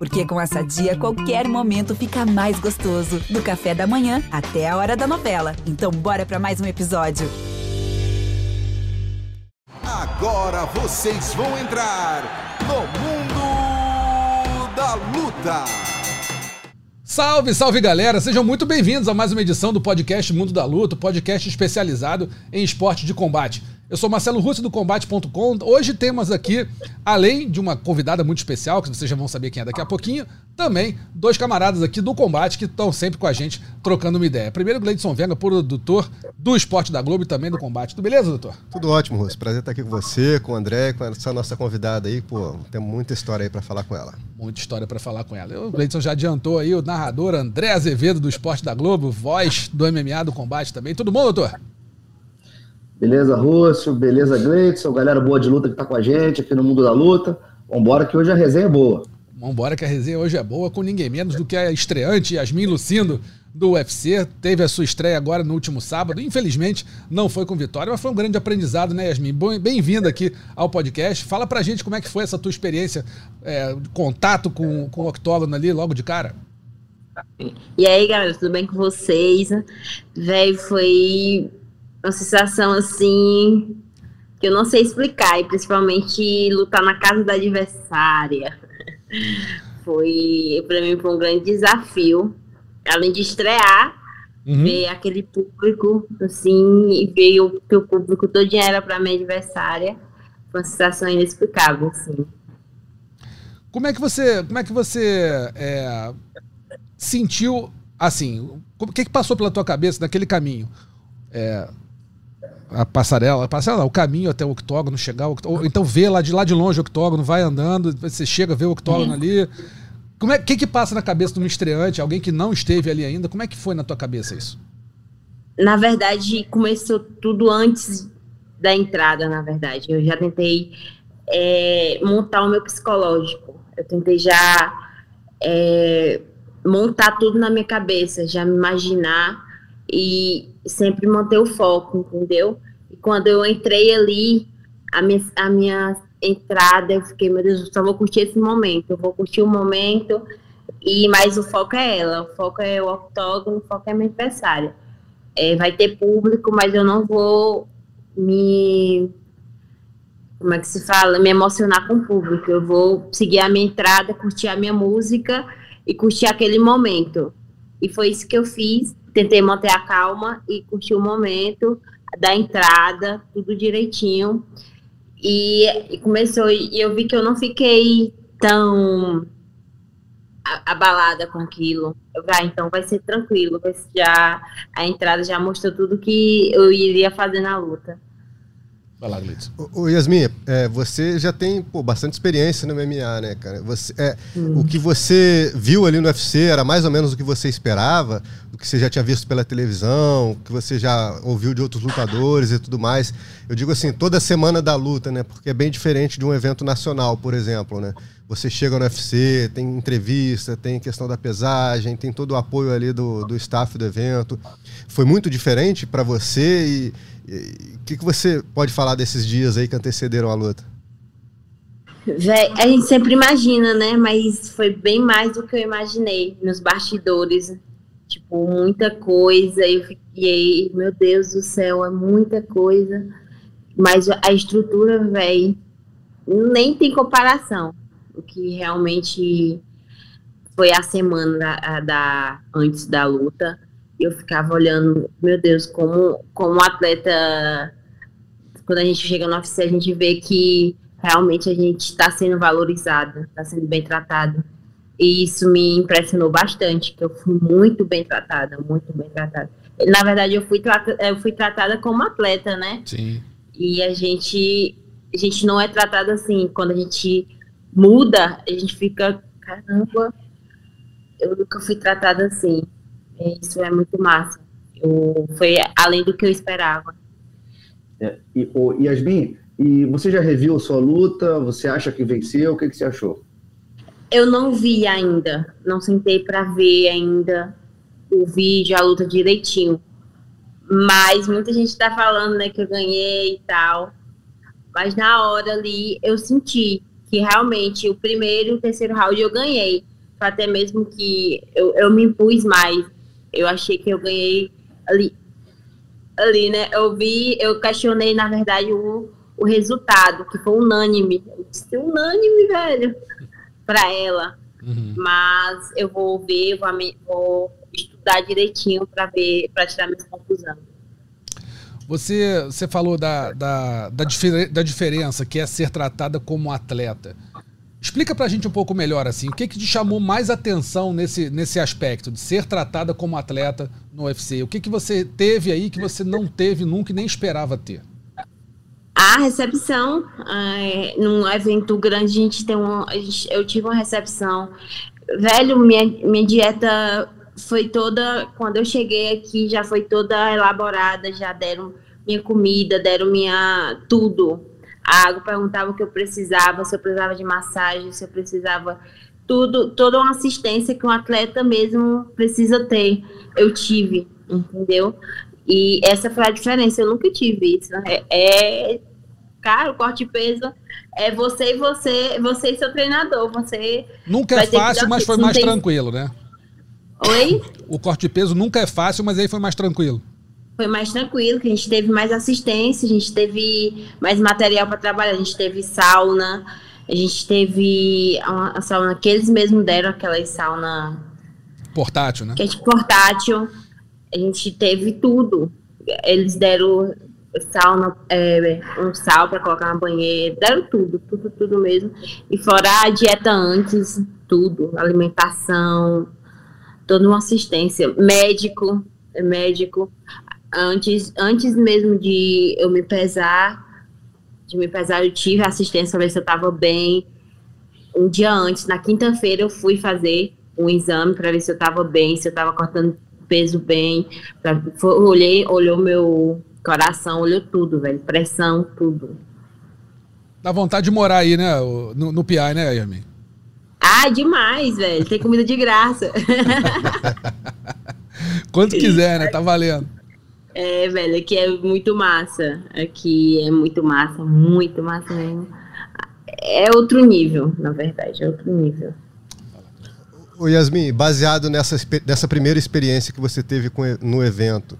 Porque com essa dia, qualquer momento fica mais gostoso. Do café da manhã até a hora da novela. Então, bora para mais um episódio. Agora vocês vão entrar no Mundo da Luta. Salve, salve galera! Sejam muito bem-vindos a mais uma edição do podcast Mundo da Luta, podcast especializado em esporte de combate. Eu sou Marcelo Russo do Combate.com. Hoje temos aqui, além de uma convidada muito especial, que vocês já vão saber quem é daqui a pouquinho, também dois camaradas aqui do combate que estão sempre com a gente trocando uma ideia. Primeiro, Gleidson Venga, produtor do Esporte da Globo e também do combate. Tudo beleza, doutor? Tudo ótimo, Russo. Prazer estar aqui com você, com o André, com essa nossa convidada aí. Pô, tem muita história aí para falar com ela. Muita história para falar com ela. O Gleidson já adiantou aí o narrador André Azevedo do Esporte da Globo, voz do MMA do combate também. Tudo bom, doutor? Beleza, Rússio? Beleza, Gleidson? Galera boa de luta que tá com a gente aqui no Mundo da Luta. Vambora que hoje a resenha é boa. Vambora que a resenha hoje é boa, com ninguém menos do que a estreante Yasmin Lucindo do UFC. Teve a sua estreia agora no último sábado. Infelizmente, não foi com vitória, mas foi um grande aprendizado, né, Yasmin? Bem-vinda aqui ao podcast. Fala pra gente como é que foi essa tua experiência, é, contato com, com o octógono ali logo de cara. E aí, galera, tudo bem com vocês? Velho, foi uma sensação assim que eu não sei explicar, e principalmente lutar na casa da adversária. Foi, para mim, foi um grande desafio. Além de estrear, uhum. ver aquele público, assim, e ver o, que o público todo era para minha adversária. Foi uma sensação inexplicável, assim. Como é que você, como é que você é, sentiu, assim, o que, que passou pela tua cabeça naquele caminho? É, a passarela, a passarela, o caminho até o octógono, chegar, ou então vê lá de lá de longe o octógono, vai andando, você chega, vê o octógono ali. Como é que que passa na cabeça de um estreante, alguém que não esteve ali ainda? Como é que foi na tua cabeça isso? Na verdade, começou tudo antes da entrada, na verdade. Eu já tentei é, montar o meu psicológico. Eu tentei já é, montar tudo na minha cabeça, já me imaginar e sempre manter o foco, entendeu? Quando eu entrei ali, a minha, a minha entrada, eu fiquei, meu Deus, eu só vou curtir esse momento, eu vou curtir o momento, e mas o foco é ela, o foco é o octógono, o foco é minha adversária. É, vai ter público, mas eu não vou me como é que se fala, me emocionar com o público. Eu vou seguir a minha entrada, curtir a minha música e curtir aquele momento. E foi isso que eu fiz tentei manter a calma e curtir o momento da entrada, tudo direitinho. E, e começou, e eu vi que eu não fiquei tão abalada com aquilo. Eu ah, então vai ser tranquilo, já a entrada já mostrou tudo que eu iria fazer na luta. Vai lá, Glitz. O, Yasmin, é, você já tem pô, bastante experiência no MMA, né, cara? Você, é, hum. O que você viu ali no UFC era mais ou menos o que você esperava, o que você já tinha visto pela televisão, o que você já ouviu de outros lutadores e tudo mais. Eu digo assim, toda semana da luta, né? Porque é bem diferente de um evento nacional, por exemplo, né? Você chega no UFC, tem entrevista, tem questão da pesagem, tem todo o apoio ali do, do staff do evento. Foi muito diferente para você e o que, que você pode falar desses dias aí que antecederam a luta? Véi, a gente sempre imagina, né? Mas foi bem mais do que eu imaginei nos bastidores. Tipo, muita coisa. Eu fiquei, meu Deus do céu, é muita coisa. Mas a estrutura, velho, nem tem comparação. O que realmente foi a semana da, da antes da luta eu ficava olhando, meu Deus, como, como um atleta, quando a gente chega no UFC, a gente vê que realmente a gente está sendo valorizado, está sendo bem tratado. E isso me impressionou bastante, que eu fui muito bem tratada, muito bem tratada. Na verdade, eu fui, eu fui tratada como atleta, né? Sim. E a gente, a gente não é tratado assim. Quando a gente muda, a gente fica, caramba, eu nunca fui tratada assim. Isso é muito massa. Eu, foi além do que eu esperava. É, e, o Yasmin, e você já reviu sua luta? Você acha que venceu? O que, que você achou? Eu não vi ainda. Não sentei para ver ainda o vídeo, a luta direitinho. Mas muita gente tá falando, né, que eu ganhei e tal. Mas na hora ali eu senti que realmente o primeiro e o terceiro round eu ganhei. até mesmo que eu, eu me impus mais. Eu achei que eu ganhei ali, ali, né? Eu vi, eu questionei, na verdade, o, o resultado, que foi unânime. Eu disse, unânime, velho, para ela. Uhum. Mas eu vou ver, vou, vou estudar direitinho para ver, para tirar minhas conclusões. Você, você falou da, da, da, difer da diferença que é ser tratada como atleta. Explica pra gente um pouco melhor assim, o que, que te chamou mais atenção nesse, nesse aspecto de ser tratada como atleta no UFC? O que, que você teve aí que você não teve nunca e nem esperava ter? A recepção, é, num evento grande, a gente tem uma, gente, eu tive uma recepção. Velho, minha, minha dieta foi toda, quando eu cheguei aqui, já foi toda elaborada, já deram minha comida, deram minha tudo. A água perguntava o que eu precisava, se eu precisava de massagem, se eu precisava tudo, toda uma assistência que um atleta mesmo precisa ter. Eu tive, entendeu? E essa foi a diferença, eu nunca tive isso. É, é cara, o corte de peso é você e você, você e seu treinador. Você nunca é fácil, mas foi mais tem... tranquilo, né? Oi? O corte de peso nunca é fácil, mas aí foi mais tranquilo. Foi mais tranquilo, que a gente teve mais assistência, a gente teve mais material para trabalhar, a gente teve sauna, a gente teve a, a sauna que eles mesmos deram, aquela sauna portátil, né? Que é de portátil. A gente teve tudo. Eles deram sauna, é, um sal para colocar na banheira, deram tudo, tudo, tudo mesmo. E fora a dieta antes, tudo, alimentação, toda uma assistência, médico, médico. Antes, antes mesmo de eu me pesar, de me pesar, eu tive assistência para ver se eu estava bem. Um dia antes, na quinta-feira, eu fui fazer um exame para ver se eu estava bem, se eu estava cortando peso bem. Pra, foi, olhei, olhou meu coração, olhou tudo, velho. Pressão, tudo. Dá vontade de morar aí, né? No, no PI, né, Yami? Ah, demais, velho. Tem comida de graça. Quanto quiser, né? Tá valendo. É, velho, aqui é muito massa. Aqui é muito massa, muito massa mesmo. É outro nível, na verdade, é outro nível. O Yasmin, baseado nessa, nessa primeira experiência que você teve com, no evento,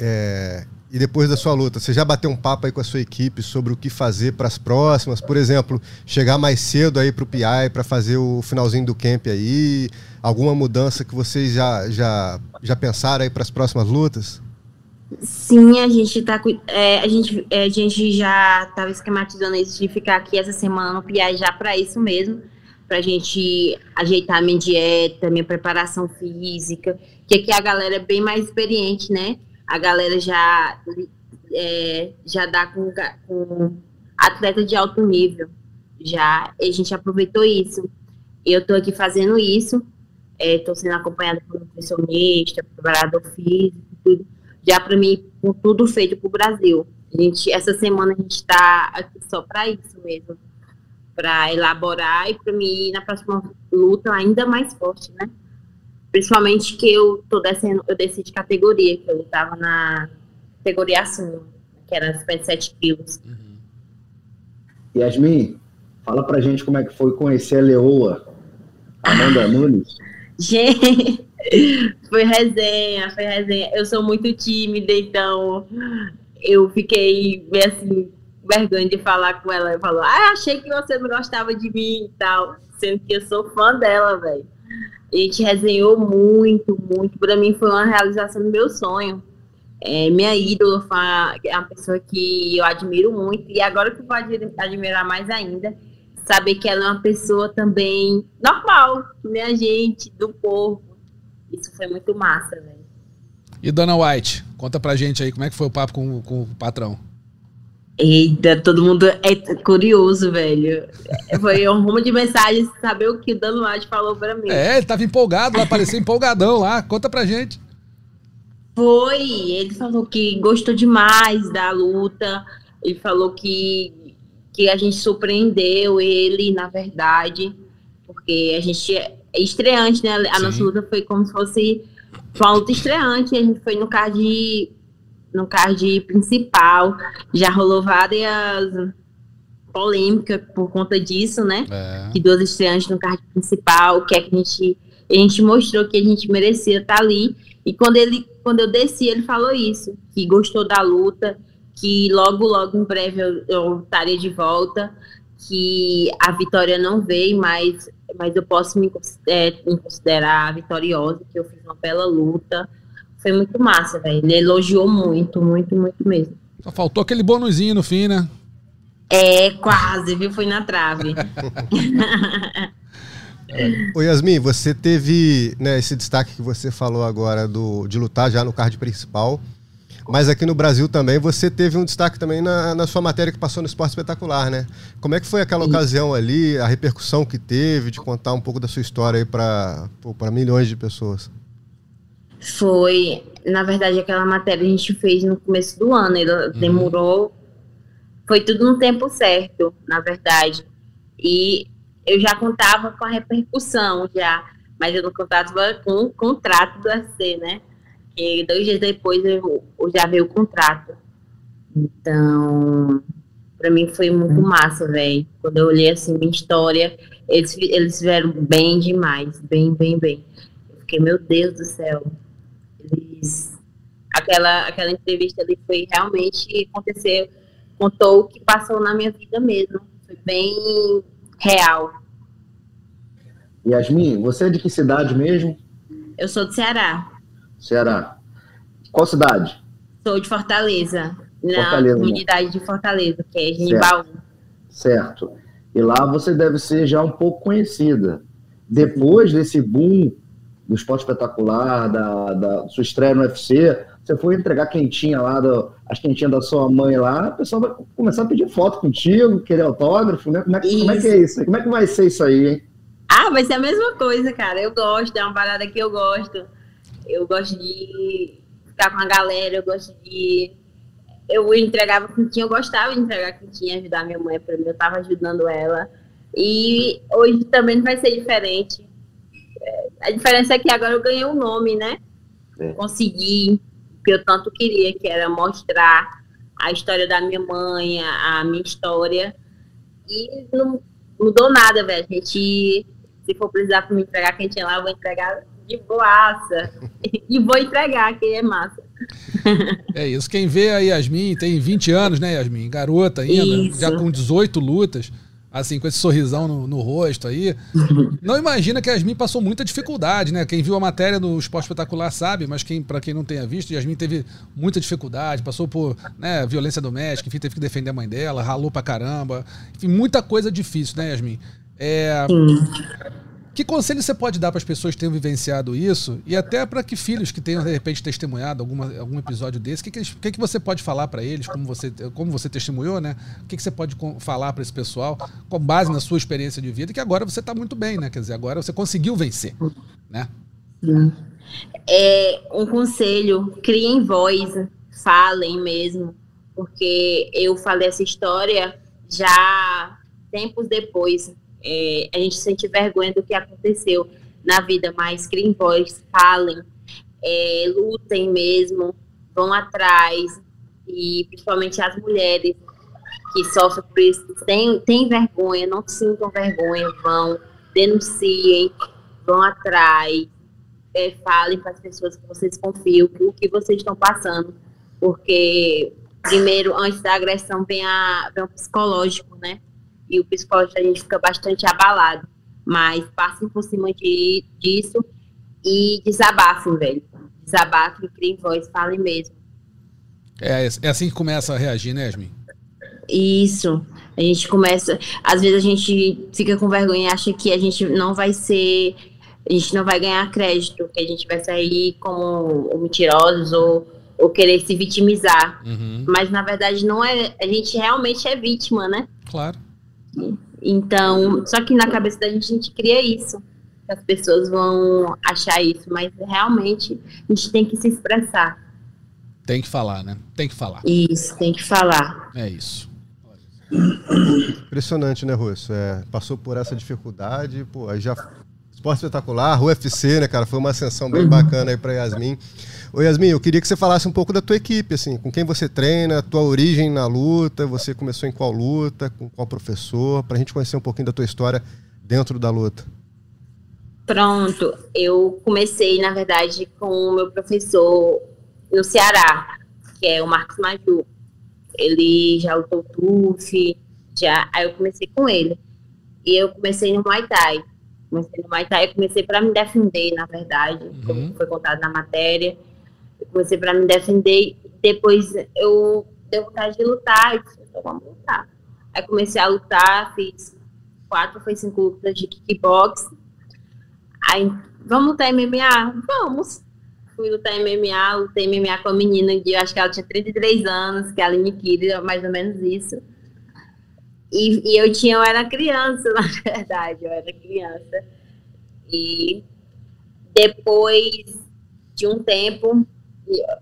é, e depois da sua luta, você já bateu um papo aí com a sua equipe sobre o que fazer para as próximas? Por exemplo, chegar mais cedo aí para o PI para fazer o finalzinho do camp aí? Alguma mudança que vocês já, já, já pensaram aí para as próximas lutas? Sim, a gente tá é, a gente é, a gente já estava esquematizando isso de ficar aqui essa semana no PI já para isso mesmo, para a gente ajeitar minha dieta, minha preparação física, que aqui a galera é bem mais experiente, né? a galera já, é, já dá com, com atleta de alto nível. Já a gente aproveitou isso. Eu estou aqui fazendo isso, estou é, sendo acompanhada por nutricionista, preparador físico, tudo. Já para mim, com tudo feito para o Brasil. A gente, essa semana a gente está aqui só para isso mesmo, para elaborar e para mim na próxima luta ainda mais forte, né? Principalmente que eu tô descendo, eu desci de categoria, que eu estava na categoria acima, que era 57 quilos. Uhum. Yasmin, fala pra gente como é que foi conhecer a Leoa, Amanda Nunes. Gente, foi resenha, foi resenha. Eu sou muito tímida, então eu fiquei assim, vergonha de falar com ela. Eu falo, ah, achei que você não gostava de mim e tal. Sendo que eu sou fã dela, velho. A gente resenhou muito, muito. Para mim foi uma realização do meu sonho. É, minha ídola é uma pessoa que eu admiro muito. E agora que eu vou admirar mais ainda, saber que ela é uma pessoa também normal, minha gente, do povo. Isso foi muito massa, velho. E Dona White, conta pra gente aí como é que foi o papo com, com o patrão. Eita, todo mundo é curioso, velho. Foi um rumo de mensagens saber o que o Dano White falou pra mim. É, ele tava empolgado lá, parecia empolgadão lá. Conta pra gente. Foi, ele falou que gostou demais da luta. Ele falou que, que a gente surpreendeu ele, na verdade, porque a gente é estreante, né? A Sim. nossa luta foi como se fosse uma luta estreante. A gente foi no card no card principal. Já rolou várias polêmica por conta disso, né? É. Que duas estreantes no card principal, que é que a gente, a gente mostrou que a gente merecia estar ali. E quando ele, quando eu desci, ele falou isso, que gostou da luta, que logo, logo em breve eu, eu estaria de volta, que a vitória não veio, mas, mas eu posso me, é, me considerar vitoriosa, que eu fiz uma bela luta. Foi muito massa, velho. Ele elogiou muito, muito, muito mesmo. Só faltou aquele bonuzinho no fim, né? É, quase, viu? Fui na trave. Ô Yasmin, você teve né, esse destaque que você falou agora do, de lutar já no card principal. Mas aqui no Brasil também você teve um destaque também na, na sua matéria que passou no Esporte Espetacular, né? Como é que foi aquela ocasião ali, a repercussão que teve, de contar um pouco da sua história aí para milhões de pessoas? Foi, na verdade, aquela matéria a gente fez no começo do ano, ela uhum. demorou, foi tudo no tempo certo, na verdade. E eu já contava com a repercussão já, mas eu não contava com o contrato do AC, né? E dois dias depois eu, eu já veio o contrato. Então, para mim foi muito massa, velho. Quando eu olhei assim minha história, eles, eles fizeram bem demais, bem, bem, bem. Eu fiquei, meu Deus do céu. Eles, aquela, aquela entrevista ali foi realmente aconteceu, contou o que passou na minha vida mesmo. Foi bem real. Yasmin, você é de que cidade mesmo? Eu sou do Ceará. Ceará. Qual cidade? Sou de Fortaleza, Fortaleza na comunidade né? de Fortaleza, que é Genibaú. Certo. certo. E lá você deve ser já um pouco conhecida. Depois desse boom do esporte espetacular, da, da sua estreia no UFC, você foi entregar quentinha lá, do, as quentinhas da sua mãe lá, o pessoal vai começar a pedir foto contigo, querer autógrafo, né? Como é, como é que é isso? Como é que vai ser isso aí, hein? Ah, vai ser a mesma coisa, cara. Eu gosto, é uma parada que eu gosto. Eu gosto de ficar com a galera, eu gosto de. Eu entregava quentinha, eu gostava de entregar quentinha, ajudar minha mãe, para mim, eu estava ajudando ela. E hoje também não vai ser diferente. É, a diferença é que agora eu ganhei um nome, né? É. Consegui o que eu tanto queria, que era mostrar a história da minha mãe, a minha história. E não mudou nada, velho. A gente, se for precisar para me entregar quentinha lá, eu vou entregar de boaça. e vou entregar, que é massa. É isso. Quem vê a Yasmin tem 20 anos, né, Yasmin? Garota ainda, isso. já com 18 lutas, assim, com esse sorrisão no, no rosto aí. Não imagina que a Yasmin passou muita dificuldade, né? Quem viu a matéria do Esporte Espetacular sabe, mas quem, para quem não tenha visto, Yasmin teve muita dificuldade, passou por né, violência doméstica, enfim, teve que defender a mãe dela, ralou pra caramba. Enfim, muita coisa difícil, né, Yasmin? É. Sim. Que conselho você pode dar para as pessoas que tenham vivenciado isso e até para que filhos que tenham de repente testemunhado alguma, algum episódio desse, o que, que, que, que você pode falar para eles, como você, como você testemunhou, né? O que, que você pode falar para esse pessoal com base na sua experiência de vida, que agora você está muito bem, né? Quer dizer, agora você conseguiu vencer, né? É um conselho, criem voz, falem mesmo, porque eu falei essa história já tempos depois é, a gente sente vergonha do que aconteceu na vida, mas criem voz, falem, é, lutem mesmo, vão atrás, e principalmente as mulheres que sofrem por isso, têm, vergonha, não sintam vergonha, vão, denunciem, vão atrás, é, falem para as pessoas que vocês confiam o que vocês estão passando, porque primeiro, antes da agressão, vem, a, vem o psicológico, né? E o psicológico a gente fica bastante abalado. Mas passem por cima de, disso e desabafem, velho. Desabafem, criem voz, falem mesmo. É, é assim que começa a reagir, né, Yasmin? Isso. A gente começa. Às vezes a gente fica com vergonha e acha que a gente não vai ser. A gente não vai ganhar crédito, que a gente vai sair como mentirosos ou, ou querer se vitimizar. Uhum. Mas na verdade não é. A gente realmente é vítima, né? Claro. Então, só que na cabeça da gente a gente cria isso. As pessoas vão achar isso, mas realmente a gente tem que se expressar. Tem que falar, né? Tem que falar. Isso, tem que falar. É isso. Impressionante, né, Russo? É, passou por essa dificuldade, pô, aí já esporte espetacular, UFC, né, cara? Foi uma ascensão bem bacana aí pra Yasmin. Ô Yasmin, eu queria que você falasse um pouco da tua equipe, assim, com quem você treina, tua origem na luta, você começou em qual luta, com qual professor, pra gente conhecer um pouquinho da tua história dentro da luta. Pronto, eu comecei, na verdade, com o meu professor no Ceará, que é o Marcos Maju. Ele já lutou TUF, já, aí eu comecei com ele. E eu comecei no Muay Thai. Comecei no Muay Thai, eu comecei para me defender, na verdade, uhum. como foi contado na matéria. Eu comecei para me defender, depois eu dei vontade de lutar, e disse, então vamos lutar. Aí comecei a lutar, fiz quatro, foi cinco lutas de kickbox. Aí, vamos lutar MMA? Vamos. Fui lutar MMA, lutei MMA com a menina, que eu acho que ela tinha 33 anos, que é a Aline Kiri, mais ou menos isso. E, e, eu tinha, eu era criança, na verdade, eu era criança. E depois de um tempo,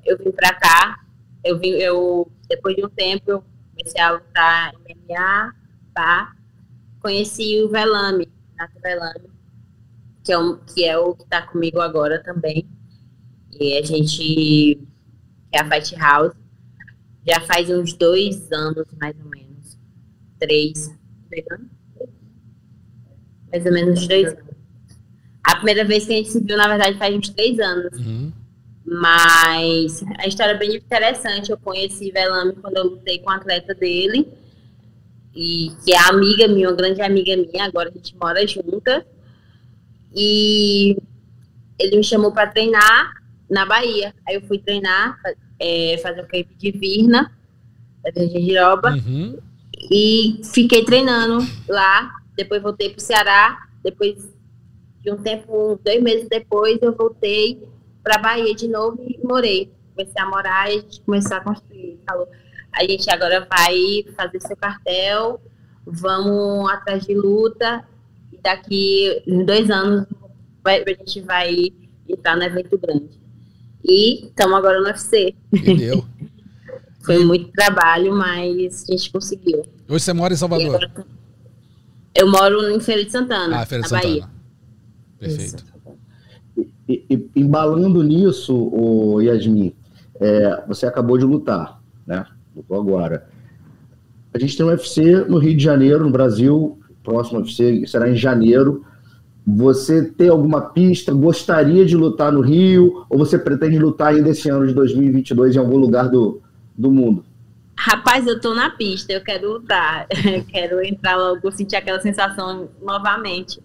eu vim pra cá, eu vim, eu, depois de um tempo, eu comecei a lutar MMA, pá, conheci o Velame, Nato Velame, que é, um, que é o que tá comigo agora também. E a gente, é a Fight House, já faz uns dois anos, mais ou menos três, mais ou menos dois anos. A primeira vez que a gente se viu, na verdade, faz uns três anos. Uhum. Mas a história é bem interessante. Eu conheci Velame quando eu lutei com a atleta dele. E que é amiga minha, uma grande amiga minha. Agora a gente mora junta. E ele me chamou para treinar na Bahia. Aí eu fui treinar, é, fazer o camp de Virna, da Virgem Giroba. Uhum. E fiquei treinando lá. Depois voltei para o Ceará. Depois de um tempo, dois meses depois, eu voltei para Bahia de novo e morei. Comecei a morar e a gente começou a construir. Falou, a gente agora vai fazer seu cartel, vamos atrás de luta. E daqui dois anos vai, a gente vai entrar no evento grande. E estamos agora no UFC. Entendeu? Foi muito trabalho, mas a gente conseguiu. Hoje você mora em Salvador? Agora, eu moro em Feira de Santana, ah, Feira de na Santana. Bahia. Perfeito. E, e, embalando nisso, o Yasmin, é, você acabou de lutar, né? Lutou agora. A gente tem um UFC no Rio de Janeiro, no Brasil, próximo UFC será em janeiro. Você tem alguma pista? Gostaria de lutar no Rio? Ou você pretende lutar ainda esse ano de 2022 em algum lugar do, do mundo? Rapaz, eu tô na pista, eu quero lutar, quero entrar logo, sentir aquela sensação novamente.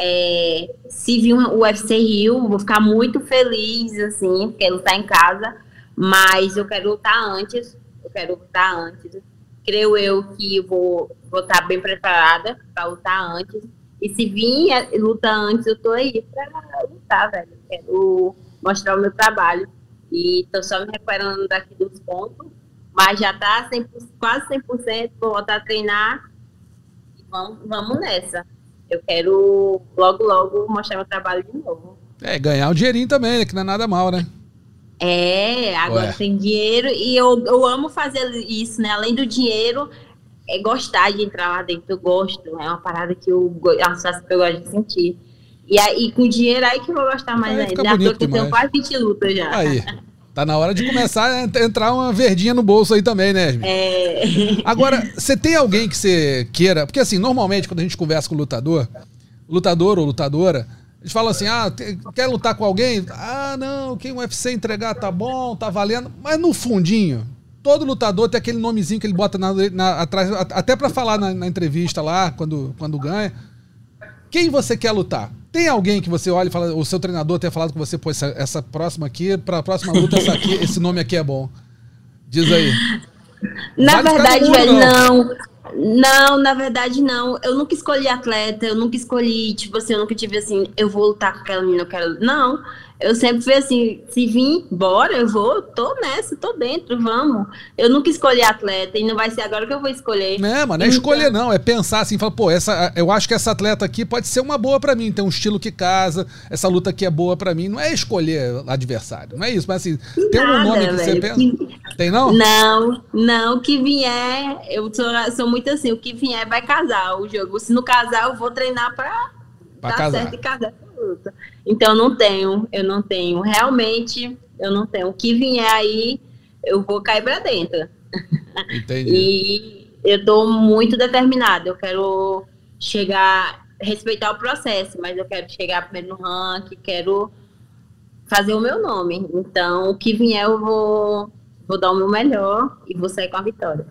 É, se vir o UFC Rio, vou ficar muito feliz, assim, porque lutar em casa, mas eu quero lutar antes, eu quero lutar antes. Creio eu que vou, vou estar bem preparada para lutar antes. E se vir luta antes, eu tô aí para lutar, velho. Quero mostrar o meu trabalho. E tô só me recuperando daqui dos pontos mas já tá 100%, quase 100%, vou voltar a treinar e vamos, vamos nessa. Eu quero logo, logo mostrar meu trabalho de novo. É, ganhar um dinheirinho também, né? Que não é nada mal, né? É, agora Ué. tem dinheiro e eu, eu amo fazer isso, né? Além do dinheiro, é gostar de entrar lá dentro. Eu gosto, é uma parada que eu, é uma sensação que eu gosto de sentir. E aí, com dinheiro, aí que eu vou gostar mais aí ainda. Já tô que tenho quase 20 lutas já. Aí. Tá na hora de começar a entrar uma verdinha no bolso aí também, né? É. Agora, você tem alguém que você queira. Porque assim, normalmente quando a gente conversa com o lutador, lutador ou lutadora, eles falam assim: ah, quer lutar com alguém? Ah, não, quem o UFC entregar tá bom, tá valendo. Mas no fundinho, todo lutador tem aquele nomezinho que ele bota na, na, atrás, até para falar na, na, entrevista lá, quando, quando ganha. Quem você quer lutar? Tem alguém que você olha e fala, o seu treinador tenha falado com você, pô, essa, essa próxima aqui, para a próxima luta, essa aqui, esse nome aqui é bom. Diz aí. Na Vai verdade, velho, não. Não, na verdade, não. Eu nunca escolhi atleta, eu nunca escolhi, tipo assim, eu nunca tive assim, eu vou lutar com aquela menina, eu quero. Não eu sempre fui assim, se vir, bora, eu vou, tô nessa, tô dentro, vamos. Eu nunca escolhi atleta e não vai ser agora que eu vou escolher. É, mas não é então... escolher não, é pensar assim, falar, pô, essa, eu acho que essa atleta aqui pode ser uma boa para mim, tem um estilo que casa, essa luta aqui é boa para mim. Não é escolher adversário, não é isso, mas assim, tem Nada, um nome que velho, você pensa? Que... Tem não? Não, não, o que vier, eu sou, sou muito assim, o que vier vai casar o jogo. Se não casar, eu vou treinar pra, pra casar. certo e casar absoluta. Então não tenho, eu não tenho. Realmente, eu não tenho. O que vier aí, eu vou cair para dentro. Entendi. e eu tô muito determinada. Eu quero chegar, respeitar o processo, mas eu quero chegar primeiro no ranking, quero fazer o meu nome. Então, o que vier, eu vou, vou dar o meu melhor e vou sair com a vitória.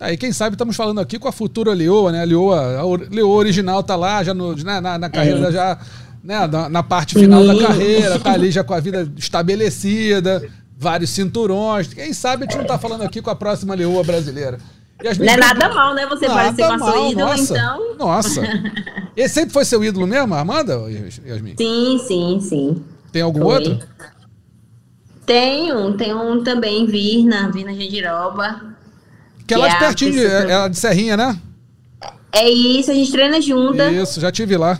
Aí, quem sabe, estamos falando aqui com a futura Leoa, né? A Leoa, a Leoa original tá lá, já no, né, na, na carreira, é. já né, na, na, parte final da carreira, tá ali já com a vida estabelecida, vários cinturões. Quem sabe a gente não tá falando aqui com a próxima Leoa brasileira. Não é nada mal, né? Você nada parecer com a sua ídolo, nossa, então. Nossa. Esse sempre foi seu ídolo mesmo, Armanda, Yasmin? Sim, sim, sim. Tem algum foi. outro? Tenho, tem um também, Virna, Virna Gendiroba. Que é lá de pertinho, de, é, é de Serrinha, né? É isso, a gente treina junta. Isso, já tive lá.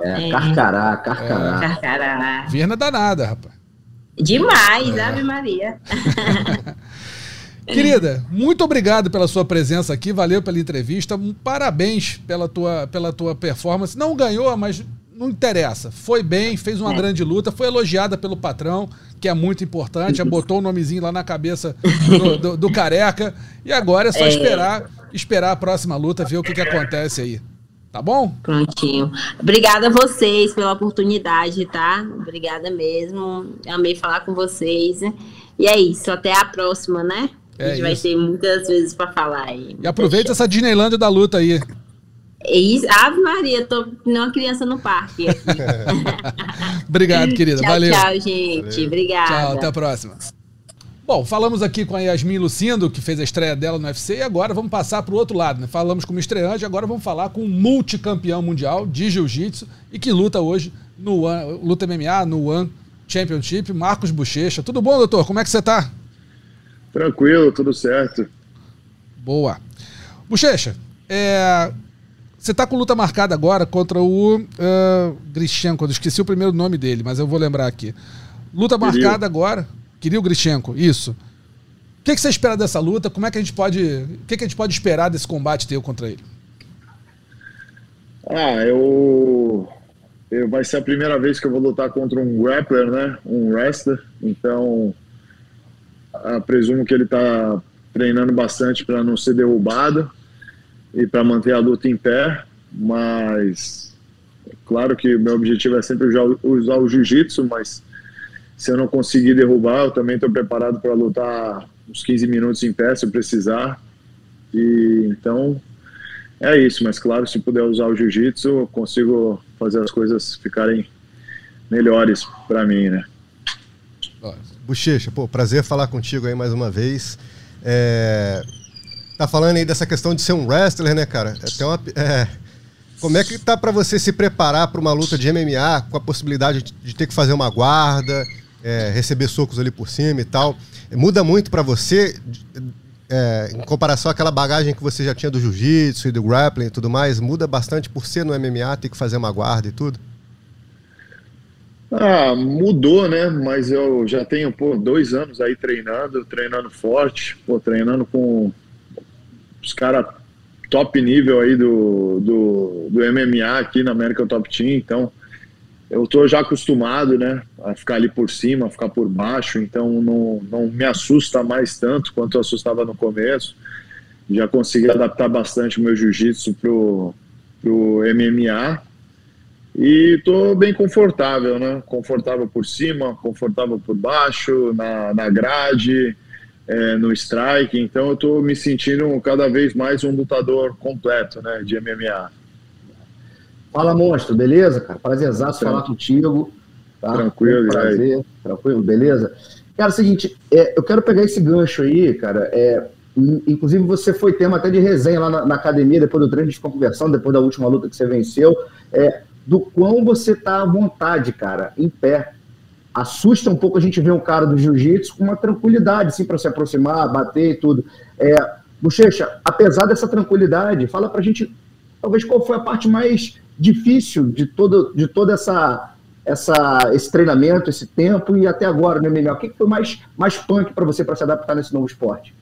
É, é. Carcará, Carcará. É. Carcará. Virna danada, rapaz. Demais, é. Ave Maria. Querida, muito obrigado pela sua presença aqui, valeu pela entrevista, parabéns pela tua, pela tua performance. Não ganhou, mas não interessa. Foi bem, fez uma é. grande luta, foi elogiada pelo patrão, que é muito importante, já botou o nomezinho lá na cabeça do, do, do careca. E agora é só é. esperar esperar a próxima luta, ver o que, que acontece aí. Tá bom? Prontinho. Obrigada a vocês pela oportunidade, tá? Obrigada mesmo. Amei falar com vocês. E é isso, até a próxima, né? É a gente vai ter muitas vezes para falar aí. E aproveita essa Disneylandia da luta aí. É isso. Ave Maria, tô uma criança no parque aqui. Obrigado, querida. Tchau, Valeu. Tchau, gente. Valeu. Obrigada. Tchau, até a próxima. Bom, falamos aqui com a Yasmin Lucindo, que fez a estreia dela no UFC, e agora vamos passar para o outro lado. Né? Falamos com uma estreante, agora vamos falar com um multicampeão mundial de jiu-jitsu e que luta hoje no One, luta MMA, no One Championship, Marcos Bochecha. Tudo bom, doutor? Como é que você está? Tranquilo, tudo certo. Boa. Bochecha, é, você está com luta marcada agora contra o uh, Grishenko, eu esqueci o primeiro nome dele, mas eu vou lembrar aqui. Luta marcada agora Queria o Grichenko, isso. O que, que, você espera dessa luta? Como é que a gente pode. O que, que a gente pode esperar desse combate teu contra ele? Ah, eu, eu. Vai ser a primeira vez que eu vou lutar contra um grappler, né? Um wrestler. Então. Ah, presumo que ele está treinando bastante para não ser derrubado e para manter a luta em pé. Mas. Claro que meu objetivo é sempre usar, usar o jiu-jitsu, mas se eu não conseguir derrubar, eu também estou preparado para lutar uns 15 minutos em pé se eu precisar. E então é isso, mas claro, se puder usar o jiu-jitsu, eu consigo fazer as coisas ficarem melhores para mim, né? Bochecha, pô, prazer falar contigo aí mais uma vez. É... Tá falando aí dessa questão de ser um wrestler, né, cara? É, uma, é... Como é que tá para você se preparar para uma luta de MMA com a possibilidade de ter que fazer uma guarda, é, receber socos ali por cima e tal. Muda muito para você é, em comparação àquela bagagem que você já tinha do jiu-jitsu e do grappling e tudo mais? Muda bastante por ser no MMA, ter que fazer uma guarda e tudo? Ah, mudou, né? Mas eu já tenho pô, dois anos aí treinando, treinando forte, pô, treinando com os caras top nível aí do, do, do MMA aqui na América Top Team, então eu estou já acostumado, né, a ficar ali por cima, a ficar por baixo, então não, não me assusta mais tanto quanto assustava no começo. Já consegui adaptar bastante o meu jiu-jitsu pro, pro MMA e estou bem confortável, né, confortável por cima, confortável por baixo, na, na grade, é, no strike, então eu estou me sentindo cada vez mais um lutador completo, né, de MMA. Fala, monstro, beleza, cara? Prazerzaço falar contigo. Tá? Tranquilo, prazer. Aí. Tranquilo, beleza? Cara, é o seguinte, é, eu quero pegar esse gancho aí, cara. É, inclusive, você foi tema até de resenha lá na, na, academia, depois do treino, a gente ficou conversando, depois da última luta que você venceu. É, do quão você tá à vontade, cara, em pé. Assusta um pouco a gente ver um cara do jiu-jitsu com uma tranquilidade, assim, para se aproximar, bater e tudo. É, Bochecha, apesar dessa tranquilidade, fala pra gente, talvez, qual foi a parte mais difícil de todo, de toda essa, essa esse treinamento, esse tempo e até agora no MMA? O que foi mais, mais punk para você para se adaptar nesse novo esporte?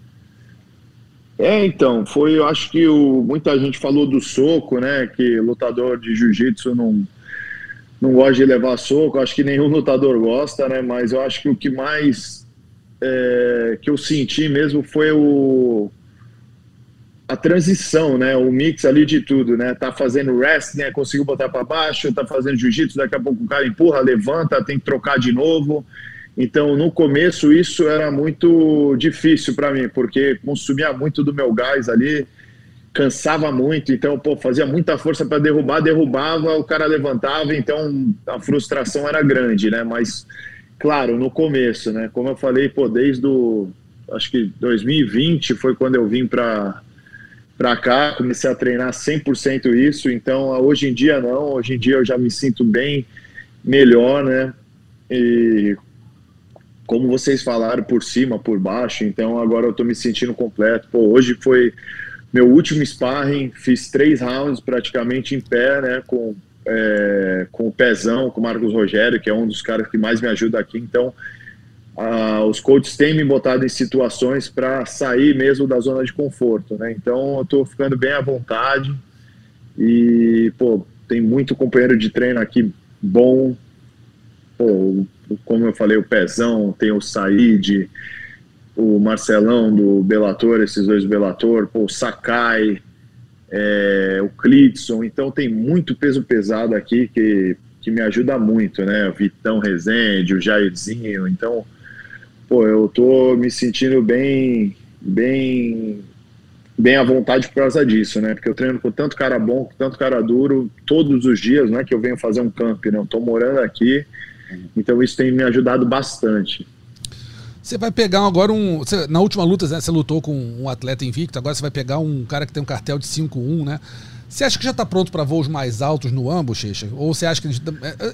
É, então, foi, eu acho que o, muita gente falou do soco, né, que lutador de jiu-jitsu não, não gosto de levar soco, acho que nenhum lutador gosta, né? Mas eu acho que o que mais é, que eu senti mesmo foi o a transição, né? O mix ali de tudo, né? Tá fazendo wrestling, né? conseguiu botar para baixo, tá fazendo jiu-jitsu, daqui a pouco o cara empurra, levanta, tem que trocar de novo. Então, no começo, isso era muito difícil para mim, porque consumia muito do meu gás ali, cansava muito, então, pô, fazia muita força para derrubar, derrubava, o cara levantava, então a frustração era grande, né? Mas, claro, no começo, né? Como eu falei, pô, desde o, acho que 2020 foi quando eu vim para para cá, comecei a treinar 100% isso, então hoje em dia não, hoje em dia eu já me sinto bem melhor, né? E como vocês falaram, por cima, por baixo, então agora eu tô me sentindo completo. Pô, hoje foi meu último sparring, fiz três rounds praticamente em pé, né, com, é, com o Pezão, com o Marcos Rogério, que é um dos caras que mais me ajuda aqui. Então, os coaches têm me botado em situações para sair mesmo da zona de conforto, né? Então, eu estou ficando bem à vontade e, pô, tem muito companheiro de treino aqui bom. Pô, como eu falei, o Pezão, tem o Said, o Marcelão do Belator, esses dois do Belator, pô, o Sakai, é, o Clitson, então tem muito peso pesado aqui que, que me ajuda muito, né? O Vitão Rezende, o Jairzinho, então, pô, eu tô me sentindo bem, bem, bem à vontade por causa disso, né? Porque eu treino com tanto cara bom, com tanto cara duro, todos os dias, não é que eu venho fazer um camp, não, tô morando aqui, então isso tem me ajudado bastante. Você vai pegar agora um. Você, na última luta, né, você lutou com um atleta invicto, agora você vai pegar um cara que tem um cartel de 5-1, né? Você acha que já está pronto para voos mais altos no Ambo, Checha? Ou você acha que.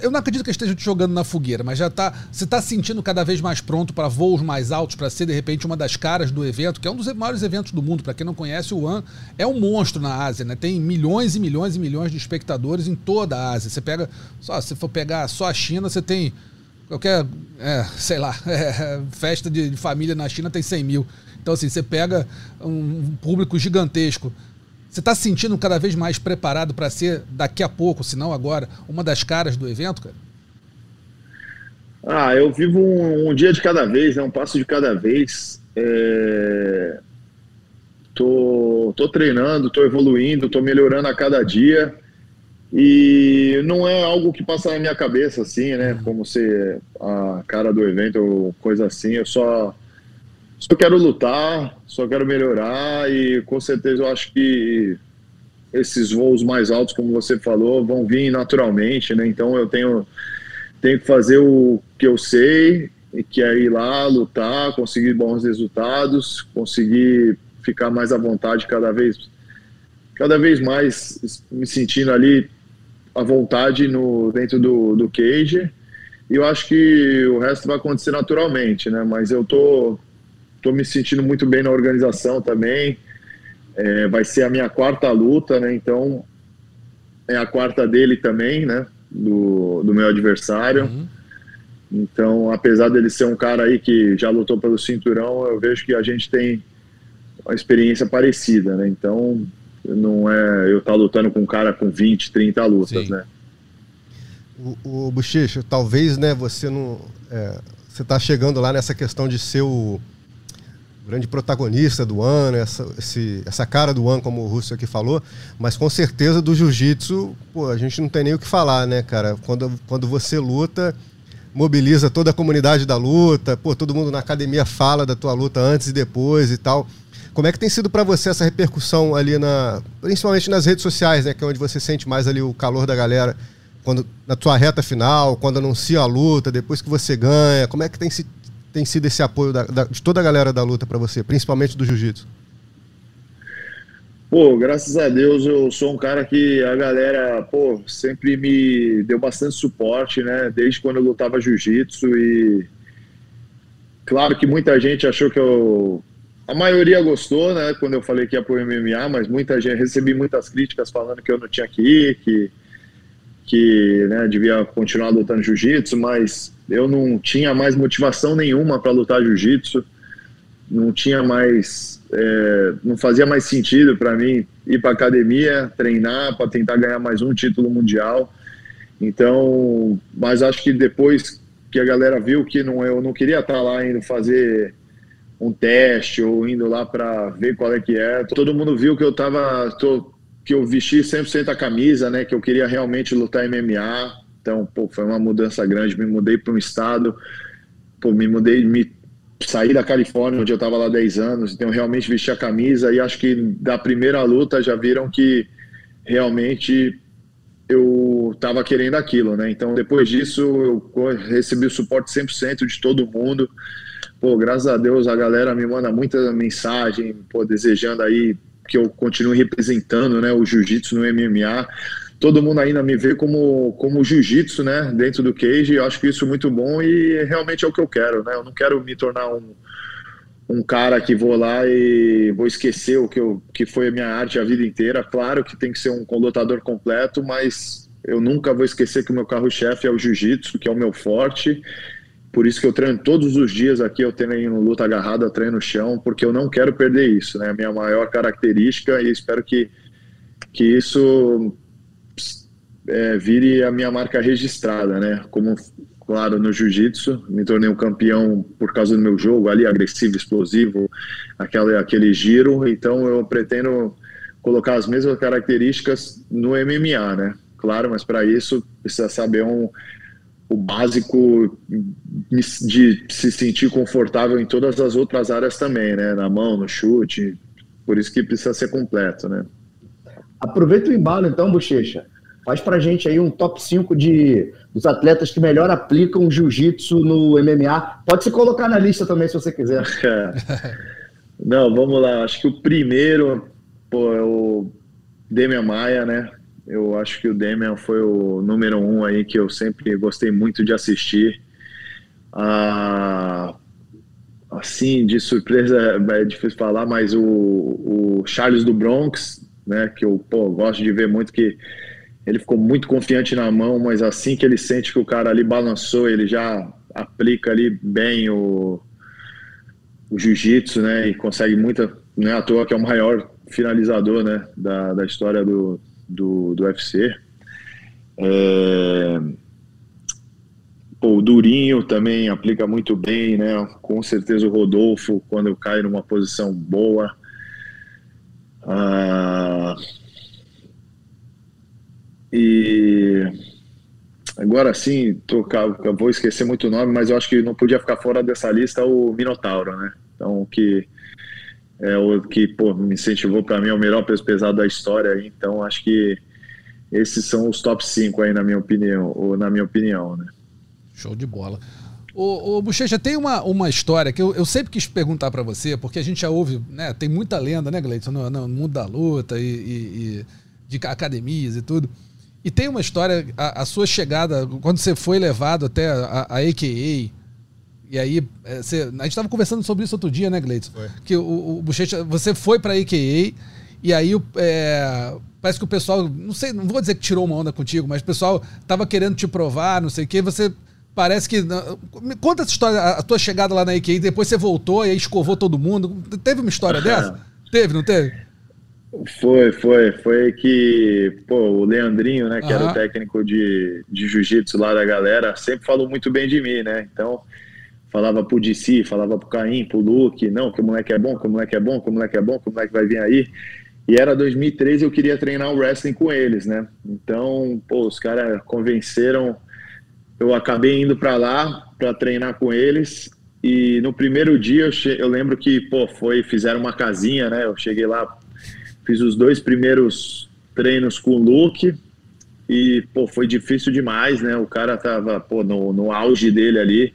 Eu não acredito que esteja te jogando na fogueira, mas já está. Você está sentindo cada vez mais pronto para voos mais altos, para ser, de repente, uma das caras do evento, que é um dos maiores eventos do mundo. Para quem não conhece, o One é um monstro na Ásia, né? Tem milhões e milhões e milhões de espectadores em toda a Ásia. Você pega. Só, se for pegar só a China, você tem qualquer, é, sei lá, é, festa de, família na China tem 100 mil. Então, assim, você pega um público gigantesco. Você está se sentindo cada vez mais preparado para ser, daqui a pouco, se não agora, uma das caras do evento, cara? Ah, eu vivo um, um dia de cada vez, né, um passo de cada vez. É... Tô, tô treinando, tô evoluindo, tô melhorando a cada dia. E não é algo que passa na minha cabeça, assim, né? Uhum. Como ser a cara do evento ou coisa assim. Eu só, só quero lutar, só quero melhorar e com certeza eu acho que esses voos mais altos, como você falou, vão vir naturalmente, né? Então eu tenho, tenho que fazer o que eu sei, que é ir lá, lutar, conseguir bons resultados, conseguir ficar mais à vontade cada vez cada vez mais me sentindo ali à vontade no, dentro do, do cage. E eu acho que o resto vai acontecer naturalmente, né? Mas eu tô, tô me sentindo muito bem na organização também. É, vai ser a minha quarta luta, né? Então é a quarta dele também, né? Do, do meu adversário. Uhum. Então, apesar dele ser um cara aí que já lutou pelo cinturão, eu vejo que a gente tem uma experiência parecida, né? Então, não é eu estar tá lutando com um cara com 20, 30 lutas, Sim. né? O, o Bochecha, talvez, né, você não. É, você está chegando lá nessa questão de ser o grande protagonista do ano, essa, esse, essa cara do ano, como o Russo aqui falou, mas com certeza do jiu-jitsu, pô, a gente não tem nem o que falar, né, cara? Quando, quando você luta, mobiliza toda a comunidade da luta, pô, todo mundo na academia fala da tua luta antes e depois e tal. Como é que tem sido para você essa repercussão ali na, principalmente nas redes sociais, né, que é onde você sente mais ali o calor da galera, quando na tua reta final, quando anuncia a luta, depois que você ganha, como é que tem, se, tem sido esse apoio da, da, de toda a galera da luta para você, principalmente do jiu-jitsu? Pô, graças a Deus eu sou um cara que a galera, pô, sempre me deu bastante suporte, né? Desde quando eu lutava jiu-jitsu e claro que muita gente achou que eu a maioria gostou, né, quando eu falei que ia pro MMA, mas muita gente, recebi muitas críticas falando que eu não tinha que ir, que, que né, devia continuar lutando jiu-jitsu, mas eu não tinha mais motivação nenhuma para lutar jiu-jitsu, não tinha mais, é, não fazia mais sentido para mim ir para academia, treinar para tentar ganhar mais um título mundial. Então, mas acho que depois que a galera viu que não, eu não queria estar lá indo fazer um teste ou indo lá para ver qual é que é. Todo mundo viu que eu tava, tô, que eu vesti 100% a camisa, né? Que eu queria realmente lutar MMA. Então, pô, foi uma mudança grande. Me mudei para um estado, pô, me mudei, me saí da Califórnia, onde eu estava lá 10 anos. Então, realmente vesti a camisa e acho que da primeira luta já viram que realmente eu estava querendo aquilo, né? Então, depois disso, eu recebi o suporte 100% de todo mundo. Pô, graças a Deus a galera me manda muita mensagem, pô, desejando aí que eu continue representando, né, o jiu-jitsu no MMA. Todo mundo ainda me vê como, como jiu-jitsu, né, dentro do cage. Eu acho que isso é muito bom e realmente é o que eu quero, né? Eu não quero me tornar um, um cara que vou lá e vou esquecer o que, eu, que foi a minha arte a vida inteira. Claro que tem que ser um lutador completo, mas eu nunca vou esquecer que o meu carro-chefe é o jiu-jitsu, que é o meu forte, por isso que eu treino todos os dias aqui, eu treino luta agarrada, treino no chão, porque eu não quero perder isso, né? A minha maior característica e espero que, que isso é, vire a minha marca registrada, né? Como, claro, no jiu-jitsu, me tornei um campeão por causa do meu jogo ali, agressivo, explosivo, aquele, aquele giro, então eu pretendo colocar as mesmas características no MMA, né? Claro, mas para isso precisa saber um o básico de se sentir confortável em todas as outras áreas também, né? Na mão, no chute. Por isso que precisa ser completo, né? Aproveita o embalo então, Bochecha. Faz pra gente aí um top 5 de, dos atletas que melhor aplicam jiu-jitsu no MMA. Pode se colocar na lista também, se você quiser. É. Não, vamos lá. Acho que o primeiro pô, é o Demian Maia, né? Eu acho que o Demian foi o número um aí que eu sempre gostei muito de assistir. Ah, assim, de surpresa é difícil falar, mas o, o Charles do Bronx, né, que eu pô, gosto de ver muito que ele ficou muito confiante na mão, mas assim que ele sente que o cara ali balançou, ele já aplica ali bem o, o jiu-jitsu, né, e consegue muita, não é à toa que é o maior finalizador, né, da, da história do, do, do UFC. É... Pô, o Durinho também aplica muito bem, né? Com certeza o Rodolfo, quando cai numa posição boa. Ah... E agora sim, tô, vou esquecer muito o nome, mas eu acho que não podia ficar fora dessa lista o Minotauro, né? Então, que é o que pô, me incentivou para mim é o melhor peso pesado da história. Então acho que esses são os top 5 aí na minha opinião, ou na minha opinião, né? Show de bola. Ô, ô Bochecha, tem uma, uma história que eu, eu sempre quis perguntar para você, porque a gente já ouve, né? Tem muita lenda, né, Gleison, no, no mundo da luta e, e, e, de academias e tudo. E tem uma história, a, a sua chegada, quando você foi levado até a, a AKA, e aí, é, você, a gente estava conversando sobre isso outro dia, né, Gleitson? Que o, o Bochecha, você foi para a AKA e aí é, parece que o pessoal, não sei, não vou dizer que tirou uma onda contigo, mas o pessoal tava querendo te provar, não sei o quê, você parece que. Me conta essa história, a tua chegada lá na AKA, depois você voltou e aí escovou todo mundo. Teve uma história dessa? Teve, não teve? Foi, foi. Foi que, pô, o Leandrinho, né, que uhum. era o técnico de, de jiu-jitsu lá da galera, sempre falou muito bem de mim, né? Então, falava pro DC, falava pro Caim, pro Luke, não, que o moleque é bom, que o moleque é bom, que o moleque é bom, que o moleque vai vir aí. E era 2013 eu queria treinar o wrestling com eles, né? Então, pô, os caras convenceram, eu acabei indo para lá para treinar com eles. E no primeiro dia eu, eu lembro que, pô, foi, fizeram uma casinha, né? Eu cheguei lá, fiz os dois primeiros treinos com o Luke e, pô, foi difícil demais, né? O cara tava, pô, no, no auge dele ali.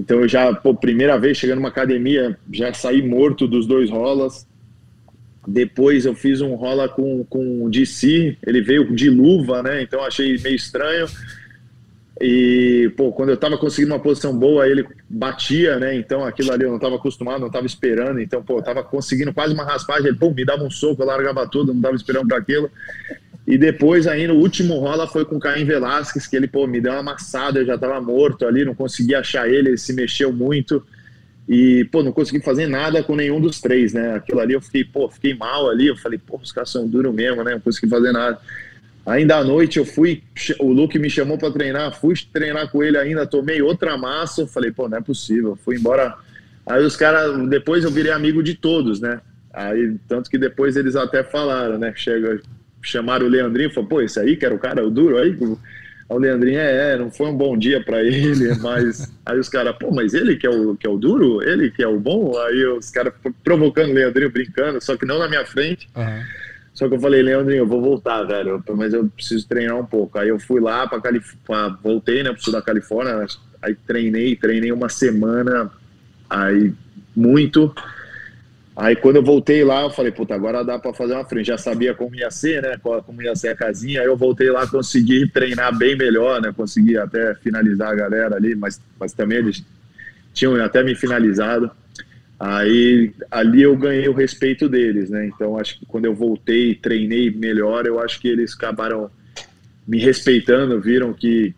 Então eu já, pô, primeira vez chegando numa academia, já saí morto dos dois rolas. Depois eu fiz um rola com, com o DC, ele veio de luva, né? Então achei meio estranho. E, pô, quando eu tava conseguindo uma posição boa, ele batia, né? Então aquilo ali eu não tava acostumado, não tava esperando. Então, pô, eu tava conseguindo quase uma raspagem. Ele, pô, me dava um soco, eu largava tudo, não tava esperando para aquilo. E depois, aí no último rola, foi com o Caim Velasquez, que ele, pô, me deu uma amassada, eu já tava morto ali, não consegui achar ele, ele se mexeu muito. E, pô, não consegui fazer nada com nenhum dos três, né? Aquilo ali eu fiquei, pô, fiquei mal ali, eu falei, pô, os caras são duros mesmo, né? Não consegui fazer nada. Ainda à noite eu fui, o Luke me chamou para treinar, fui treinar com ele ainda, tomei outra massa, falei, pô, não é possível, fui embora. Aí os caras, depois eu virei amigo de todos, né? Aí, tanto que depois eles até falaram, né? Chega, chamaram o Leandrinho, falou, pô, esse aí que era o cara, o duro aí? o Leandrinho, é, é, não foi um bom dia para ele, mas aí os caras, pô, mas ele que é, o, que é o duro? Ele que é o bom? Aí os caras provocando o Leandrinho, brincando, só que não na minha frente. Uhum. Só que eu falei, Leandrinho, eu vou voltar, velho, mas eu preciso treinar um pouco. Aí eu fui lá para Califórnia, voltei, né, pro sul da Califórnia, aí treinei, treinei uma semana, aí muito. Aí quando eu voltei lá, eu falei, puta, agora dá para fazer uma frente. Já sabia como ia ser, né? Como ia ser a casinha. Aí eu voltei lá, consegui treinar bem melhor, né? Consegui até finalizar a galera ali, mas, mas também eles tinham até me finalizado. Aí ali eu ganhei o respeito deles, né? Então acho que quando eu voltei, treinei melhor, eu acho que eles acabaram me respeitando, viram que,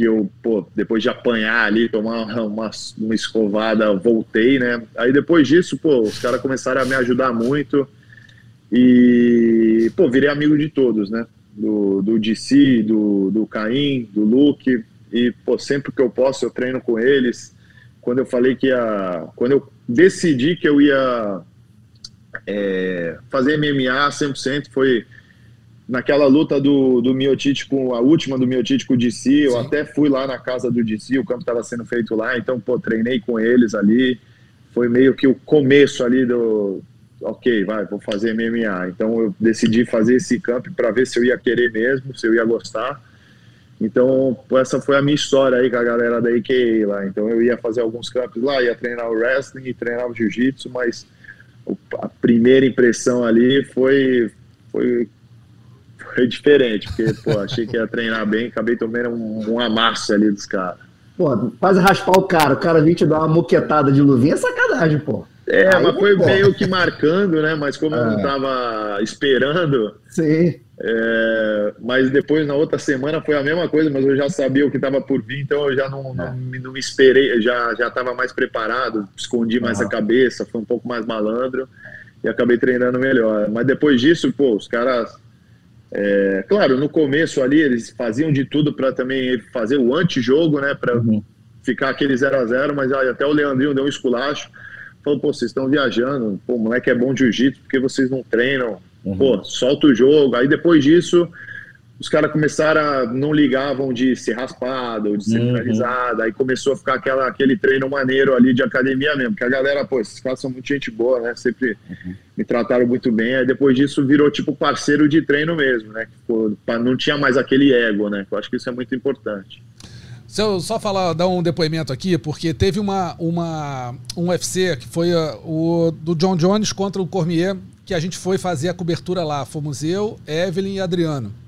que eu, pô, depois de apanhar ali, tomar uma, uma escovada, voltei, né? Aí depois disso, pô, os caras começaram a me ajudar muito e, pô, virei amigo de todos, né? Do, do DC, do, do Caim, do Luke e, pô, sempre que eu posso eu treino com eles. Quando eu falei que ia, quando eu decidi que eu ia é, fazer MMA 100%, foi naquela luta do, do Miotite com a última do Miotite com o DC, eu até fui lá na casa do DC, o campo estava sendo feito lá, então pô, treinei com eles ali. Foi meio que o começo ali do OK, vai, vou fazer MMA. Então eu decidi fazer esse camp para ver se eu ia querer mesmo, se eu ia gostar. Então, essa foi a minha história aí com a galera da AKA lá. Então, eu ia fazer alguns campos lá, ia treinar o wrestling e treinar o jiu-jitsu, mas a primeira impressão ali foi, foi foi diferente, porque, pô, achei que ia treinar bem, acabei tomando um, um amasso ali dos caras. Pô, quase raspar o cara, o cara vir te dar uma moquetada de luvinha é sacanagem, pô. É, Aí mas foi meio que marcando, né? Mas como é. eu não é. tava esperando. Sim. É, mas depois, na outra semana, foi a mesma coisa, mas eu já sabia o que estava por vir, então eu já não, é. não, não, me esperei, já estava mais preparado, escondi mais a cabeça, foi um pouco mais malandro e acabei treinando melhor. Mas depois disso, pô, os caras é, claro, no começo ali eles faziam de tudo para também fazer o antijogo, né? Para uhum. ficar aquele 0 a 0 mas aí, até o Leandrinho deu um esculacho. Falou, pô, vocês estão viajando, pô, o moleque é bom de jiu-jitsu, porque vocês não treinam? Uhum. Pô, solta o jogo. Aí depois disso, os caras começaram a não ligavam de ser raspado, de ser uhum. finalizado, aí começou a ficar aquela, aquele treino maneiro ali de academia mesmo, que a galera, pô, esses caras são muito gente boa, né? Sempre uhum. me trataram muito bem. Aí depois disso virou tipo parceiro de treino mesmo, né? Ficou, não tinha mais aquele ego, né? Eu acho que isso é muito importante. Se eu só falar, dar um depoimento aqui, porque teve uma, uma um UFC que foi uh, o do John Jones contra o Cormier, que a gente foi fazer a cobertura lá. Fomos eu, Evelyn e Adriano.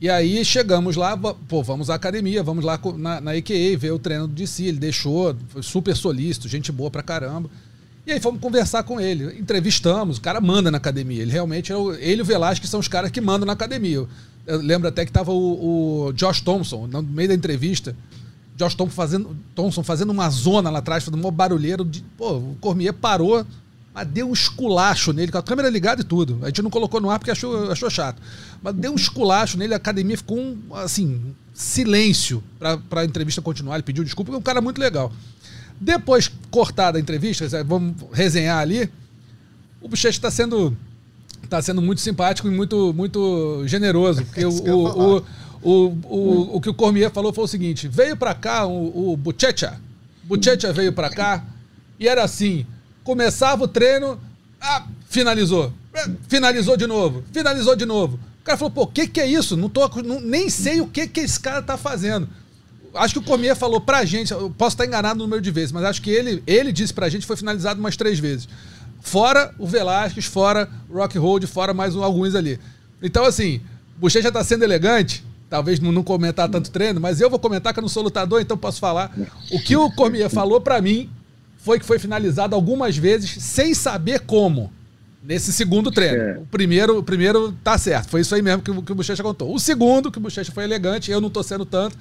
E aí chegamos lá, pô, vamos à academia, vamos lá na, na ver o treino do DC. Ele deixou, foi super solícito, gente boa pra caramba. E aí fomos conversar com ele, entrevistamos, o cara manda na academia. Ele realmente, é ele e o Velasquez são os caras que mandam na academia. Eu lembro até que tava o, o Josh Thompson, no meio da entrevista, Josh Thompson fazendo, Thompson fazendo uma zona lá atrás, fazendo um barulheiro. De, pô, o Cormier parou, mas deu um esculacho nele, com a câmera ligada e tudo. A gente não colocou no ar porque achou, achou chato. Mas deu um esculacho nele, a academia ficou um, assim, silêncio para a entrevista continuar. Ele pediu desculpa, porque é um cara muito legal. Depois, cortada a entrevista, vamos resenhar ali, o Bochecha está sendo, tá sendo muito simpático e muito, muito generoso. Porque o, o, o, o, o, o, que o Cormier falou foi o seguinte: veio para cá o, o. Buchecha veio para cá e era assim começava o treino, ah, finalizou. Finalizou de novo, finalizou de novo. O cara falou, pô, o que, que é isso? Não tô, não, nem sei o que, que esse cara tá fazendo. Acho que o Cormier falou pra gente, eu posso estar enganado no número de vezes, mas acho que ele, ele disse pra gente foi finalizado umas três vezes. Fora o Velasquez, fora o Rock Hold, fora mais alguns ali. Então, assim, o Bochecha tá sendo elegante, talvez não comentar tanto treino, mas eu vou comentar que eu não sou lutador, então posso falar. O que o Cormier falou para mim foi que foi finalizado algumas vezes sem saber como. Nesse segundo treino. É. O, primeiro, o primeiro tá certo. Foi isso aí mesmo que, que o Bochecha contou. O segundo, que o Bochecha foi elegante, eu não tô sendo tanto.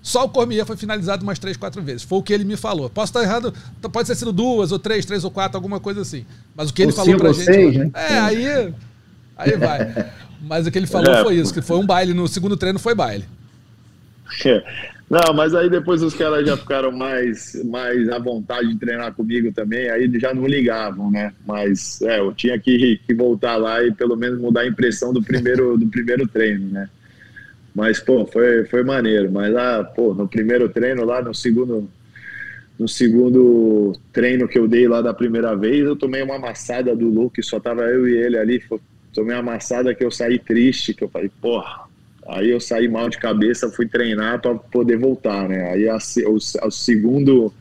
Só o Cormier foi finalizado umas três, quatro vezes. Foi o que ele me falou. Posso estar errado, pode ter sido duas ou três, três ou quatro, alguma coisa assim. Mas o que ele ou falou pra gente. Seis, né? É, aí. Aí vai. Mas o que ele falou é, foi isso, que foi um baile, no segundo treino foi baile. Não, mas aí depois os caras já ficaram mais, mais à vontade de treinar comigo também, aí já não ligavam, né? Mas é, eu tinha que, que voltar lá e pelo menos mudar a impressão do primeiro, do primeiro treino, né? Mas, pô, foi, foi maneiro. Mas lá, pô, no primeiro treino, lá no segundo, no segundo treino que eu dei lá da primeira vez, eu tomei uma amassada do Luke, só tava eu e ele ali. Tomei uma amassada que eu saí triste, que eu falei, porra. Aí eu saí mal de cabeça, fui treinar para poder voltar, né? Aí a, o, a, segundo,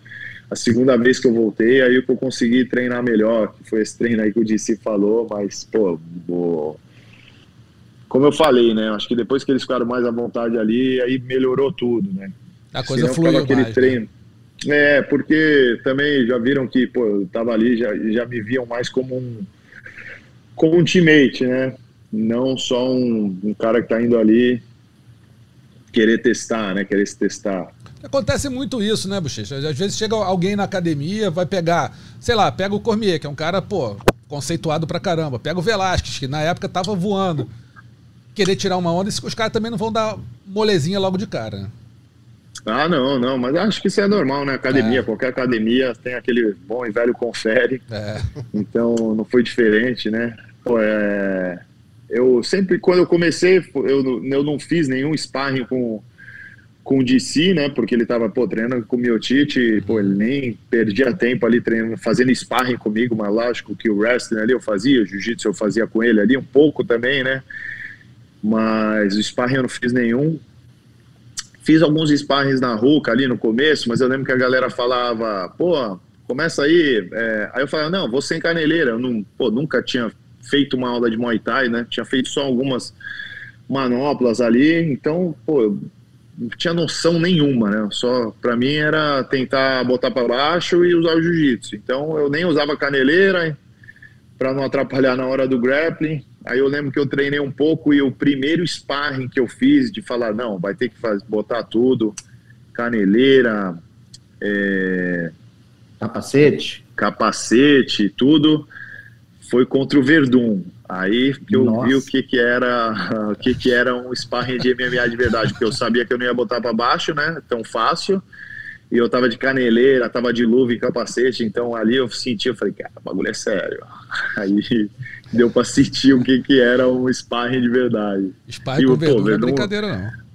a segunda vez que eu voltei, aí que eu consegui treinar melhor, que foi esse treino aí que o DC falou, mas, pô, como eu falei, né? Acho que depois que eles ficaram mais à vontade ali, aí melhorou tudo, né? A coisa Senão, fluiu aquele mais, né? treino. Né? É, porque também já viram que, pô, eu tava ali, já, já me viam mais como um, como um teammate, né? Não só um, um cara que tá indo ali querer testar, né? Querer se testar. Acontece muito isso, né, Bochecha? Às vezes chega alguém na academia, vai pegar, sei lá, pega o Cormier, que é um cara, pô, conceituado pra caramba. Pega o Velasquez, que na época tava voando. Querer tirar uma onda, os caras também não vão dar molezinha logo de cara. Né? Ah, não, não, mas acho que isso é normal, né? Academia, é. qualquer academia tem aquele bom e velho confere. É. Então não foi diferente, né? Pô, é... Eu sempre, quando eu comecei, eu, eu não fiz nenhum sparring com, com o DC, né? Porque ele tava, pô, treinando com o Miotite, pô, ele nem perdia tempo ali treinando, fazendo sparring comigo, mas lógico que o wrestling ali eu fazia, o jiu-jitsu eu fazia com ele ali um pouco também, né? Mas o sparring eu não fiz nenhum. Fiz alguns sparrings na Ruca ali no começo, mas eu lembro que a galera falava, pô, começa aí. É... Aí eu falava, não, vou sem caneleira. Eu não, pô, nunca tinha feito uma aula de Muay Thai, né? Tinha feito só algumas manoplas ali, então, pô, não tinha noção nenhuma, né? Só para mim era tentar botar para baixo e usar o jiu-jitsu. Então eu nem usava caneleira para não atrapalhar na hora do grappling. Aí eu lembro que eu treinei um pouco e o primeiro sparring que eu fiz de falar, não, vai ter que fazer, botar tudo, caneleira, é... capacete, capacete, tudo, foi contra o Verdun. Aí que eu Nossa. vi o que que era, o que que era um sparring de MMA de verdade, porque eu sabia que eu não ia botar para baixo, né, tão fácil. E eu tava de caneleira, tava de luva e capacete, então ali eu senti, eu falei, cara, o bagulho é sério. Aí deu pra sentir o que, que era um sparring de verdade. Sparring com Verdun não é brincadeira, não.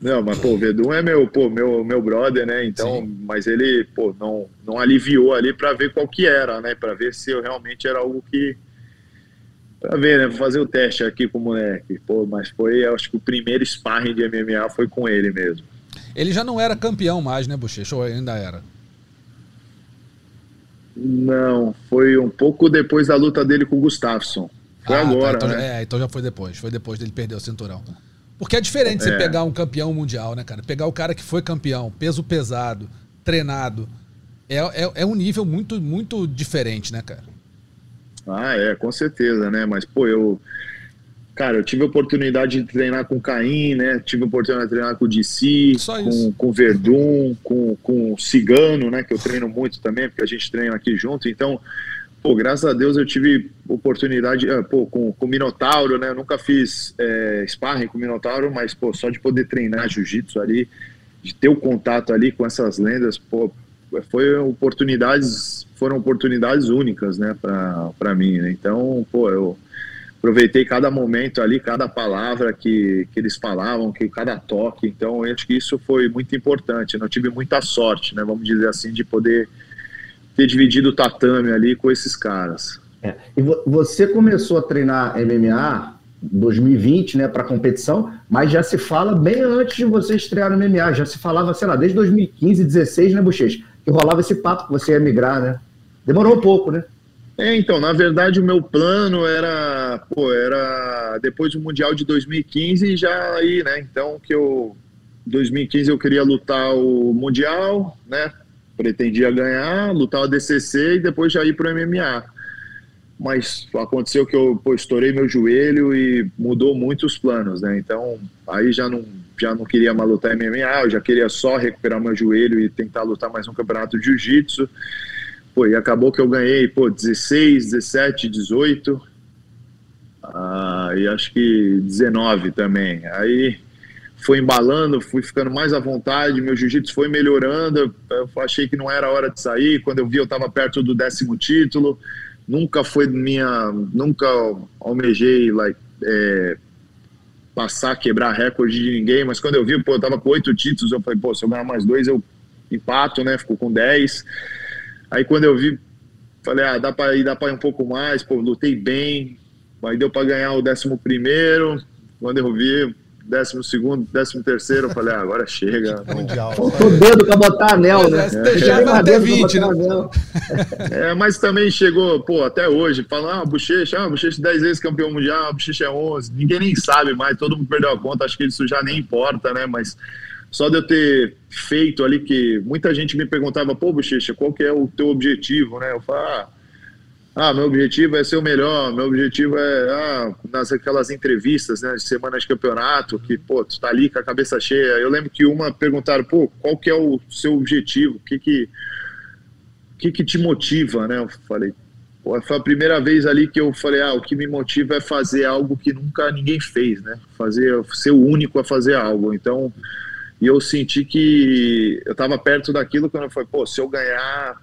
Não, mas pô, o Verdun é meu, pô, meu, meu brother, né? Então, Sim. mas ele, pô, não, não aliviou ali para ver qual que era, né? Para ver se eu realmente era algo que para ver, né? Vou fazer o teste aqui com o moleque. Pô, mas foi, acho que o primeiro sparring de MMA foi com ele mesmo. Ele já não era campeão mais, né, Bochecha? Ou ainda era? Não, foi um pouco depois da luta dele com o Gustafsson. Foi ah, tá, agora. Tá, então, né? É, então já foi depois. Foi depois dele perder o cinturão. Porque é diferente é. você pegar um campeão mundial, né, cara? Pegar o cara que foi campeão, peso pesado, treinado. É, é, é um nível muito, muito diferente, né, cara? Ah, é, com certeza, né? Mas, pô, eu Cara, eu tive a oportunidade de treinar com o Caim, né? Tive a oportunidade de treinar com o DC, com, com o Verdun, com, com o Cigano, né? Que eu treino muito também, porque a gente treina aqui junto. Então, pô, graças a Deus eu tive oportunidade, ah, pô, com, com o Minotauro, né? Eu nunca fiz é, sparring com o Minotauro, mas, pô, só de poder treinar jiu-jitsu ali, de ter o contato ali com essas lendas, pô, foi oportunidades, foram oportunidades únicas, né, para mim, né? Então, pô, eu aproveitei cada momento ali, cada palavra que, que eles falavam, que cada toque. Então, eu acho que isso foi muito importante. Não tive muita sorte, né? Vamos dizer assim, de poder ter dividido o tatame ali com esses caras. É. E vo você começou a treinar MMA 2020, né, para competição, mas já se fala bem antes de você estrear no MMA. Já se falava, sei lá, desde 2015, 16, né, Bochecha? Que rolava esse papo que você ia migrar, né? Demorou um pouco, né? É, então, na verdade, o meu plano era, pô, era depois do Mundial de 2015 já aí, né? Então, que eu 2015 eu queria lutar o Mundial, né? Pretendia ganhar, lutar o DCC e depois já ir para o MMA. Mas aconteceu que eu pô, estourei meu joelho e mudou muito os planos, né? Então, aí já não já não queria mais lutar MMA, eu já queria só recuperar meu joelho e tentar lutar mais um campeonato de jiu-jitsu. Pô, e acabou que eu ganhei, pô, 16, 17, 18. ah, e acho que 19 também. Aí foi embalando, fui ficando mais à vontade, meu jiu-jitsu foi melhorando, eu achei que não era hora de sair, quando eu vi eu estava perto do décimo título, nunca foi minha, nunca almejei like, é, passar, quebrar recorde de ninguém, mas quando eu vi, pô, eu tava com oito títulos, eu falei, pô, se eu ganhar mais dois, eu empato, né, ficou com dez, aí quando eu vi, falei, ah, dá para ir, dá para ir um pouco mais, pô, lutei bem, aí deu para ganhar o décimo primeiro, quando eu vi, décimo segundo, décimo terceiro, eu falei, ah, agora chega. Mundial. Faltou dedo pra botar anel, né? É, vai ter 20, né? É, mas também chegou, pô, até hoje, falando, ah, bochecha, ah, bochecha 10 vezes campeão mundial, bochecha é 11, ninguém nem sabe mais, todo mundo perdeu a conta, acho que isso já nem importa, né, mas só de eu ter feito ali que muita gente me perguntava, pô, bochecha, qual que é o teu objetivo, né, eu falo, ah, ah, meu objetivo é ser o melhor, meu objetivo é, ah, nas aquelas entrevistas, né, de semana de campeonato, que, pô, tu tá ali com a cabeça cheia. Eu lembro que uma perguntaram, pô, qual que é o seu objetivo? O que que, que, que te motiva, né? Eu falei, pô, foi a primeira vez ali que eu falei, ah, o que me motiva é fazer algo que nunca ninguém fez, né? Fazer, ser o único a fazer algo. Então, e eu senti que eu estava perto daquilo quando eu falei, pô, se eu ganhar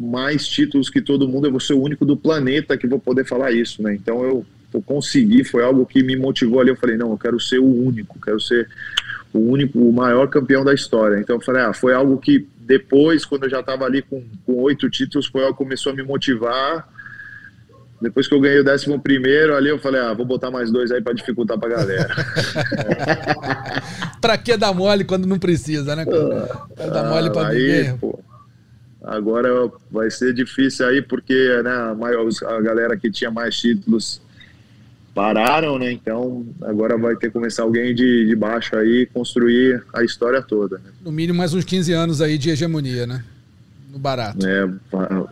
mais títulos que todo mundo, eu vou ser o único do planeta que vou poder falar isso, né? Então eu, eu consegui, foi algo que me motivou ali. Eu falei, não, eu quero ser o único, quero ser o único, o maior campeão da história. Então eu falei, ah, foi algo que depois, quando eu já estava ali com oito títulos, foi algo que começou a me motivar. Depois que eu ganhei o décimo primeiro, ali eu falei, ah, vou botar mais dois aí para dificultar pra galera. pra que dar mole quando não precisa, né? Pra dar mole pra aí, ninguém. Pô, Agora vai ser difícil aí, porque né, a, a galera que tinha mais títulos pararam, né? Então agora vai ter que começar alguém de, de baixo aí construir a história toda. Né? No mínimo mais uns 15 anos aí de hegemonia, né? No barato. É,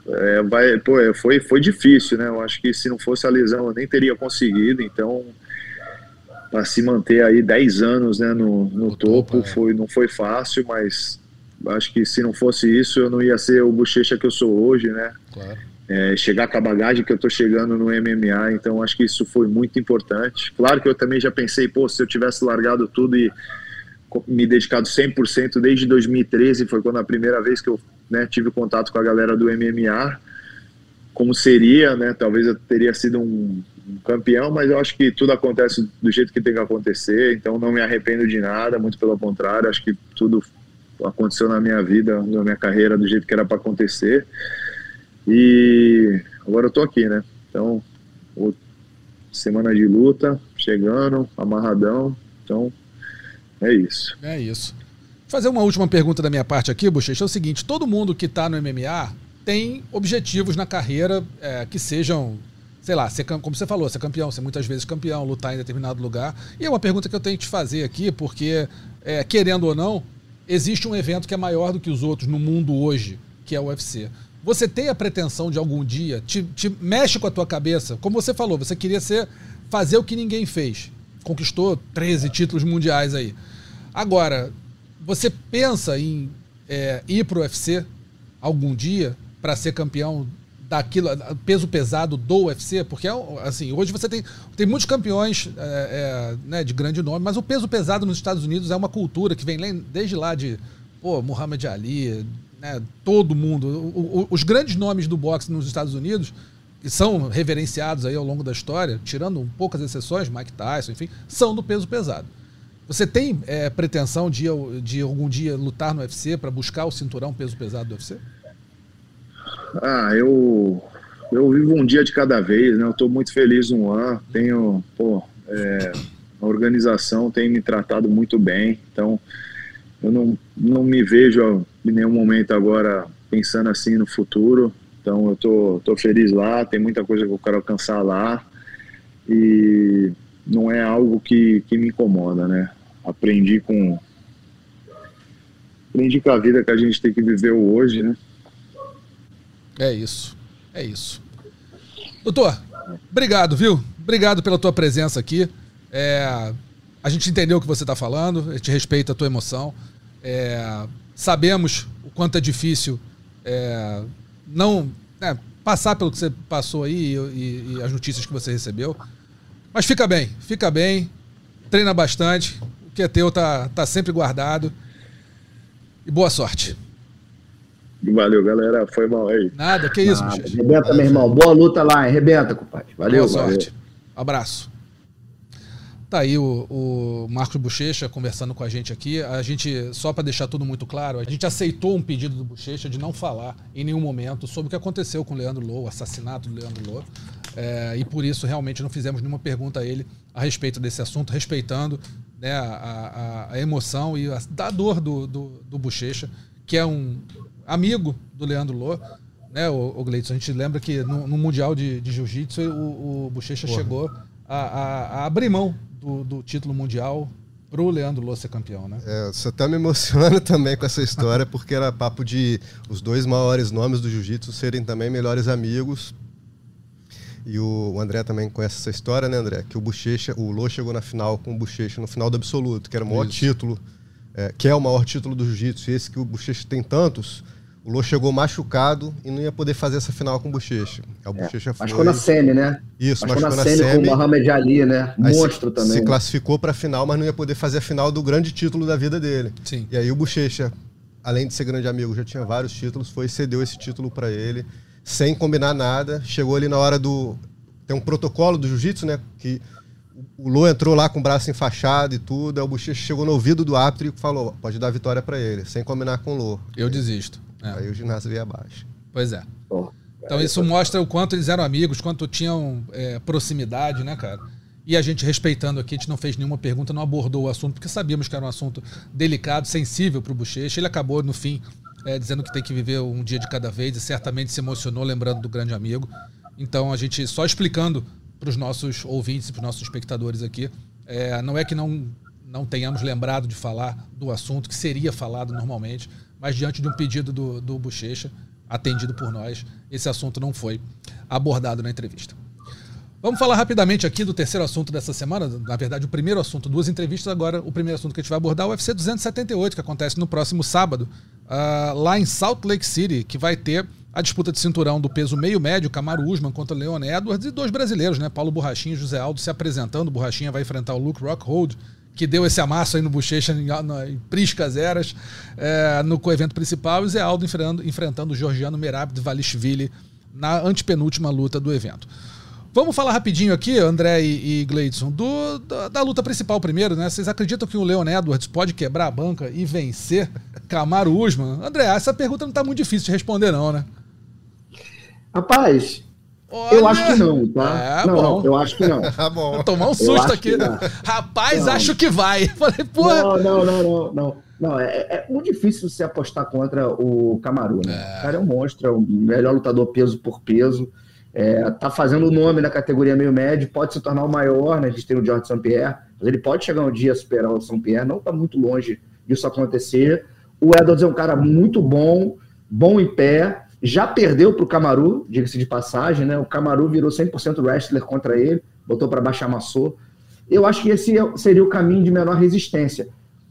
é, vai, pô, é, foi, foi difícil, né? Eu acho que se não fosse a lesão eu nem teria conseguido, então para se manter aí 10 anos né, no, no topo, topo é. foi, não foi fácil, mas acho que se não fosse isso, eu não ia ser o bochecha que eu sou hoje, né? Claro. É, chegar com a bagagem que eu tô chegando no MMA, então acho que isso foi muito importante. Claro que eu também já pensei, pô, se eu tivesse largado tudo e me dedicado 100% desde 2013, foi quando a primeira vez que eu né, tive contato com a galera do MMA, como seria, né? Talvez eu teria sido um, um campeão, mas eu acho que tudo acontece do jeito que tem que acontecer, então não me arrependo de nada, muito pelo contrário, acho que tudo aconteceu na minha vida, na minha carreira, do jeito que era para acontecer. E agora eu tô aqui, né? Então, semana de luta, chegando, amarradão. Então, é isso. É isso. Fazer uma última pergunta da minha parte aqui, Bochecha, é o seguinte: todo mundo que está no MMA tem objetivos na carreira é, que sejam, sei lá, ser, como você falou, ser campeão, ser muitas vezes campeão, lutar em determinado lugar. E é uma pergunta que eu tenho que te fazer aqui, porque, é, querendo ou não, existe um evento que é maior do que os outros no mundo hoje, que é o UFC. Você tem a pretensão de algum dia, te, te mexe com a tua cabeça, como você falou, você queria ser fazer o que ninguém fez. Conquistou 13 títulos mundiais aí. Agora, você pensa em é, ir para o UFC algum dia para ser campeão daquilo, peso pesado do UFC, porque assim, hoje você tem, tem muitos campeões é, é, né, de grande nome, mas o peso pesado nos Estados Unidos é uma cultura que vem desde lá de pô, Muhammad Ali, né, todo mundo. O, o, os grandes nomes do boxe nos Estados Unidos, que são reverenciados aí ao longo da história, tirando poucas exceções, Mike Tyson, enfim, são do peso pesado. Você tem é, pretensão de, de algum dia lutar no UFC para buscar o cinturão peso pesado do UFC? Ah, eu, eu vivo um dia de cada vez, né? Eu estou muito feliz no ano, tenho, pô, é, a organização tem me tratado muito bem, então eu não, não me vejo em nenhum momento agora pensando assim no futuro, então eu tô, tô feliz lá, tem muita coisa que eu quero alcançar lá e não é algo que, que me incomoda, né? Aprendi com aprendi com a vida que a gente tem que viver hoje, né? É isso. É isso. Doutor, obrigado, viu? Obrigado pela tua presença aqui. É, a gente entendeu o que você está falando, a gente respeita a tua emoção. É, sabemos o quanto é difícil é, não né, passar pelo que você passou aí e, e, e, as notícias que você recebeu. Mas fica bem, fica bem, treina bastante, o que é teu tá, tá sempre guardado. E boa sorte. Valeu, galera. Foi mal aí. Nada, que isso, Nada. Rebenta, meu irmão. Boa luta lá, hein? Rebenta, compadre. Valeu, Boa valeu. sorte. Abraço. Tá aí o, o Marcos Bochecha conversando com a gente aqui. A gente, só para deixar tudo muito claro, a gente aceitou um pedido do Bochecha de não falar em nenhum momento sobre o que aconteceu com o Leandro Lô, o assassinato do Leandro Lô. É, e por isso realmente não fizemos nenhuma pergunta a ele a respeito desse assunto, respeitando né, a, a- a emoção e a, da dor do, do, do Bochecha, que é um amigo do Leandro Lô. Né, o, o Gleidson, a gente lembra que no, no Mundial de, de Jiu-Jitsu o, o Bochecha chegou a, a- a abrir mão do, do título mundial pro Leandro Lô ser campeão, né? É, você tá me emocionando também com essa história, porque era papo de os dois maiores nomes do jiu-jitsu serem também melhores amigos. E o o André também conhece essa história, né, André? Que o Bochecha, o Lô chegou na final com o Bochecha no final do absoluto, que era o maior Isso. título, é, que é o maior título do jiu-jitsu. E esse que o Bochecha tem tantos, o Lô chegou machucado e não ia poder fazer essa final com o Bochecha. Aí o Bochecha foi. Machucou na semi, né? Isso, Machucou machucou na na semi com o Mohamed Ali, né? Aí se- Monstro também. Se né? classificou para a final, mas não ia poder fazer a final do grande título da vida dele. Sim. E aí o Bochecha, além de ser grande amigo, já tinha vários títulos, foi e cedeu esse título para ele, sem combinar nada. Chegou ali na hora do. Tem um protocolo do jiu-jitsu, né? Que o Lô entrou lá com o braço enfaixado e tudo. Aí o Bochecha chegou no ouvido do árbitro e falou: pode dar a vitória para ele, sem combinar com o Lô. Eu desisto. É, Aí o ginásio veio abaixo. Pois é. Pô, Então isso mostra o quanto eles eram amigos, quanto tinham é, proximidade, né, cara? E a gente respeitando aqui, a gente não fez nenhuma pergunta, não abordou o assunto, porque sabíamos que era um assunto delicado, sensível para o Bochecha. Ele acabou, no fim, é, dizendo que tem que viver um dia de cada vez e certamente se emocionou lembrando do grande amigo. Então a gente só explicando para os nossos ouvintes e para os nossos espectadores aqui, é, não é que não, não tenhamos lembrado de falar do assunto, que seria falado normalmente, mas diante de um pedido do, do Bochecha, atendido por nós, esse assunto não foi abordado na entrevista. Vamos falar rapidamente aqui do terceiro assunto dessa semana. Na verdade, o primeiro assunto, duas entrevistas. Agora, o primeiro assunto que a gente vai abordar é o UFC 278, que acontece no próximo sábado, ah, lá em Salt Lake City, que vai ter a disputa de cinturão do peso meio-médio, Camaro Usman contra Leon Edwards, e dois brasileiros, né? Paulo Borrachinha e José Aldo se apresentando. Borrachinha vai enfrentar o Luke Rockhold, que deu esse amasso aí no Bochecha em, em priscas eras é, no evento principal, e Zé Aldo enfrentando, enfrentando o Georgiano Merab de Valishvili na antepenúltima luta do evento. Vamos falar rapidinho aqui, André e, e Gleidson, do, da, da luta principal primeiro, né? Vocês acreditam que o Leon Edwards pode quebrar a banca e vencer Camaro Usman? André, essa pergunta não tá muito difícil de responder, não, né? Rapaz, Olha, eu acho que não, tá? É, não, não, eu acho que não. Tá bom. Vou tomar um susto aqui, que né? Rapaz, Não. acho que vai. Falei, porra. Não, não, não, não, não. Não, é, é muito difícil você apostar contra o Camaru, né? É. O cara é um monstro, é o melhor lutador peso por peso. É, tá fazendo o nome na categoria meio médio, pode se tornar o maior, né? A gente tem o George St. Pierre, mas ele pode chegar um dia a superar o St. Pierre, não tá muito longe disso acontecer. O Edwards é um cara muito bom, bom em pé, já perdeu pro Camaru, diga-se de passagem, né? O Camaru virou 100% wrestler contra ele, botou para baixo, amassou. Eu acho que esse é- seria o caminho de menor resistência.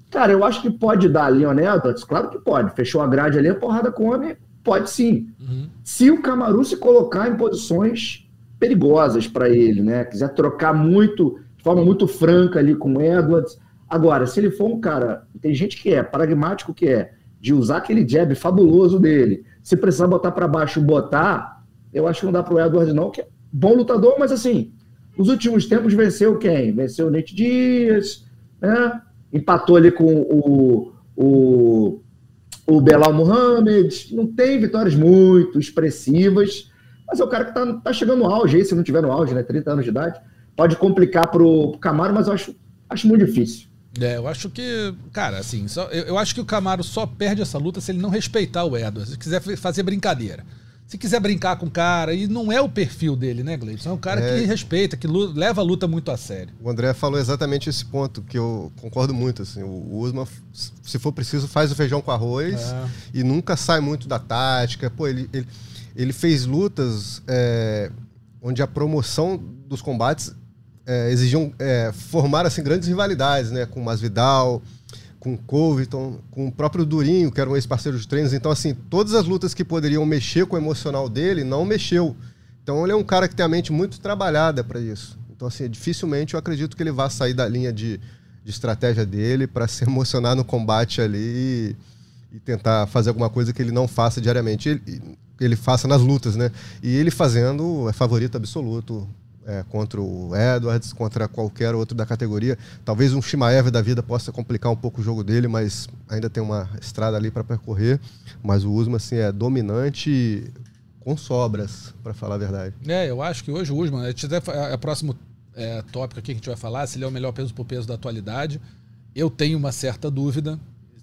Cara, eu acho que pode dar Leon Edwards, claro que pode. Fechou a grade ali, a porrada come, pode sim. Uhum. Se o Camaru se colocar em posições perigosas para ele, né? Quiser trocar muito, de forma muito franca ali com o Edwards. Agora, se ele for um cara, tem gente que é pragmático que é, de usar aquele jab fabuloso dele, se precisar botar para baixo, botar, eu acho que não dá pro Edwards não, que é bom lutador, mas assim, nos últimos tempos venceu quem? Venceu o Nate Dias, né? Empatou ali com o, o, o Belal Muhammad. Não tem vitórias muito expressivas, mas é o cara que tá, tá chegando no auge aí, se não tiver no auge, né? 30 anos de idade. Pode complicar pro, pro Camaro, mas eu acho, acho muito difícil. É, eu acho que, cara, assim, só, eu, eu acho que o Camaro só perde essa luta se ele não respeitar o Edwards, se quiser fa- fazer brincadeira. Se quiser brincar com o cara, e não é o perfil dele, né, Gleison? É um cara É. que respeita, que lu- leva a luta muito a sério. O André falou exatamente esse ponto, que eu concordo muito. Assim, o Usman, se for preciso, faz o feijão com arroz É. e nunca sai muito da tática. Pô, ele, ele, ele fez lutas é, onde a promoção dos combates é, exigiam é, formar assim, grandes rivalidades, né? Com o Masvidal, com o Covington, com o próprio Durinho, que era um ex-parceiro de treinos. Então, assim, todas as lutas que poderiam mexer com o emocional dele, não mexeu. Então, ele é um cara que tem a mente muito trabalhada para isso. Então, assim, dificilmente eu acredito que ele vá sair da linha de, de estratégia dele para se emocionar no combate ali e, e, tentar fazer alguma coisa que ele não faça diariamente. Ele, ele faça nas lutas, né? E ele fazendo é favorito absoluto é, contra o Edwards, contra qualquer outro da categoria. Talvez um Shimaev da vida possa complicar um pouco o jogo dele, mas ainda tem uma estrada ali para percorrer. Mas o Usman assim, é dominante com sobras, para falar a verdade. É, eu acho que hoje o Usman, é o próximo é, tópico aqui que a gente vai falar, se ele é o melhor peso por peso da atualidade. Eu tenho uma certa dúvida.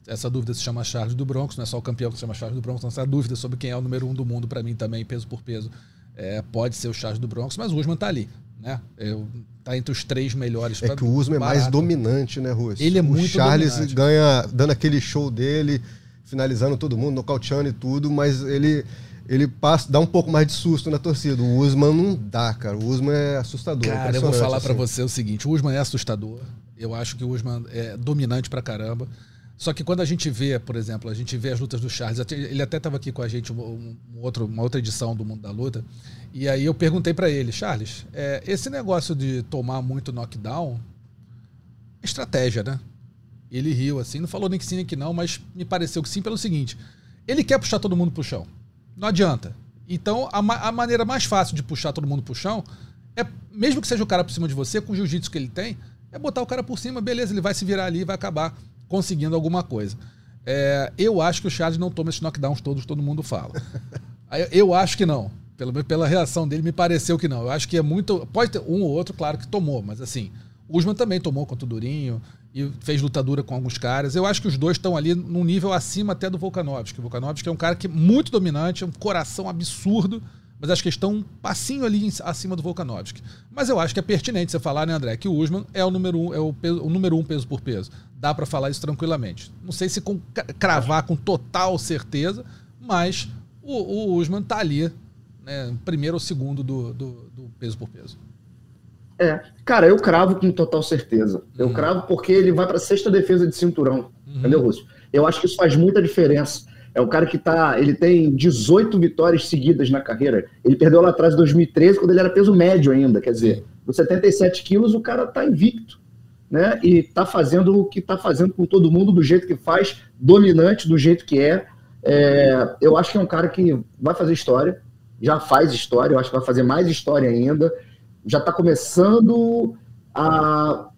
Essa dúvida se chama Charles do Bronx, não é só o campeão que se chama Charles do Bronx, não essa dúvida sobre quem é o número um do mundo para mim também, peso por peso. É, pode ser o Charles do Bronx, mas o Usman tá ali. Né? Eu, tá entre os três melhores. É que o Usman é mais dominante, né, Russo? Ele é o muito Charles dominante. ganha, dando aquele show dele, finalizando todo mundo, nocauteando e tudo, mas ele ele passa, dá um pouco mais de susto na torcida. O Usman não dá, cara. O Usman é assustador. Cara, eu vou falar assim. para você o seguinte: o Usman é assustador. Eu acho que o Usman é dominante pra caramba. Só que quando a gente vê, por exemplo, a gente vê as lutas do Charles, ele até estava aqui com a gente um, um outro, uma outra edição do Mundo da Luta, e aí eu perguntei para ele, Charles, é, esse negócio de tomar muito knockdown, estratégia, né? Ele riu assim, não falou nem que sim nem que não, mas me pareceu que sim pelo seguinte, ele quer puxar todo mundo pro chão, não adianta. Então a, a maneira mais fácil de puxar todo mundo pro chão é, mesmo que seja o cara por cima de você, com o jiu-jitsu que ele tem, é botar o cara por cima, beleza, ele vai se virar ali vai acabar conseguindo alguma coisa. É, eu acho que o Charles não toma esses knockdowns todos todo mundo fala. eu acho que não. Pela, pela reação dele, me pareceu que não. Eu acho que é muito. Pode ter um ou outro, claro que tomou, mas assim, o Usman também tomou contra o Durinho e fez lutadura com alguns caras. Eu acho que os dois estão ali num nível acima até do Volkanovski. O Volkanovski é um cara que é muito dominante, é um coração absurdo, mas acho que estão um passinho ali acima do Volkanovski. Mas eu acho que é pertinente você falar, né, André, que o Usman é o número um, é o, peso, o número um peso por peso. Dá para falar isso tranquilamente. Não sei se com, cravar com total certeza, mas o, o Usman tá ali né, primeiro ou segundo do, do, do, peso por peso. É, cara, eu cravo com total certeza. Eu uhum. cravo porque ele vai para sexta defesa de cinturão, uhum. entendeu, Rússio? Eu acho que isso faz muita diferença. É um cara que tá, ele tem 18 vitórias seguidas na carreira. Ele perdeu lá atrás em 2013, quando ele era peso médio ainda. Quer dizer, nos 77 quilos, o cara tá invicto. Né? E tá fazendo o que tá fazendo com todo mundo, do jeito que faz, dominante, do jeito que é. é eu acho que é um cara que vai fazer história já faz história, eu acho que vai fazer mais história ainda. Já está começando a.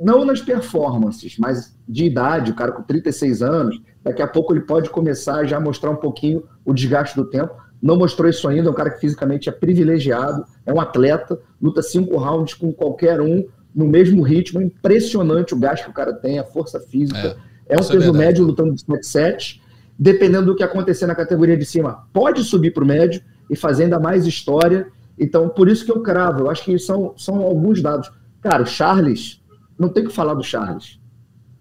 Não nas performances, mas de idade, o cara com 36 anos, daqui a pouco ele pode começar já a mostrar um pouquinho o desgaste do tempo. Não mostrou isso ainda, é um cara que fisicamente é privilegiado, é um atleta, luta cinco rounds com qualquer um, no mesmo ritmo, impressionante o gasto que o cara tem, a força física. É, é um é peso é médio lutando de 7-7. Dependendo do que acontecer na categoria de cima, pode subir para o médio e fazer ainda mais história. Então, por isso que eu cravo. Eu acho que são, são alguns dados. Cara, o Charles, não tem que falar do Charles.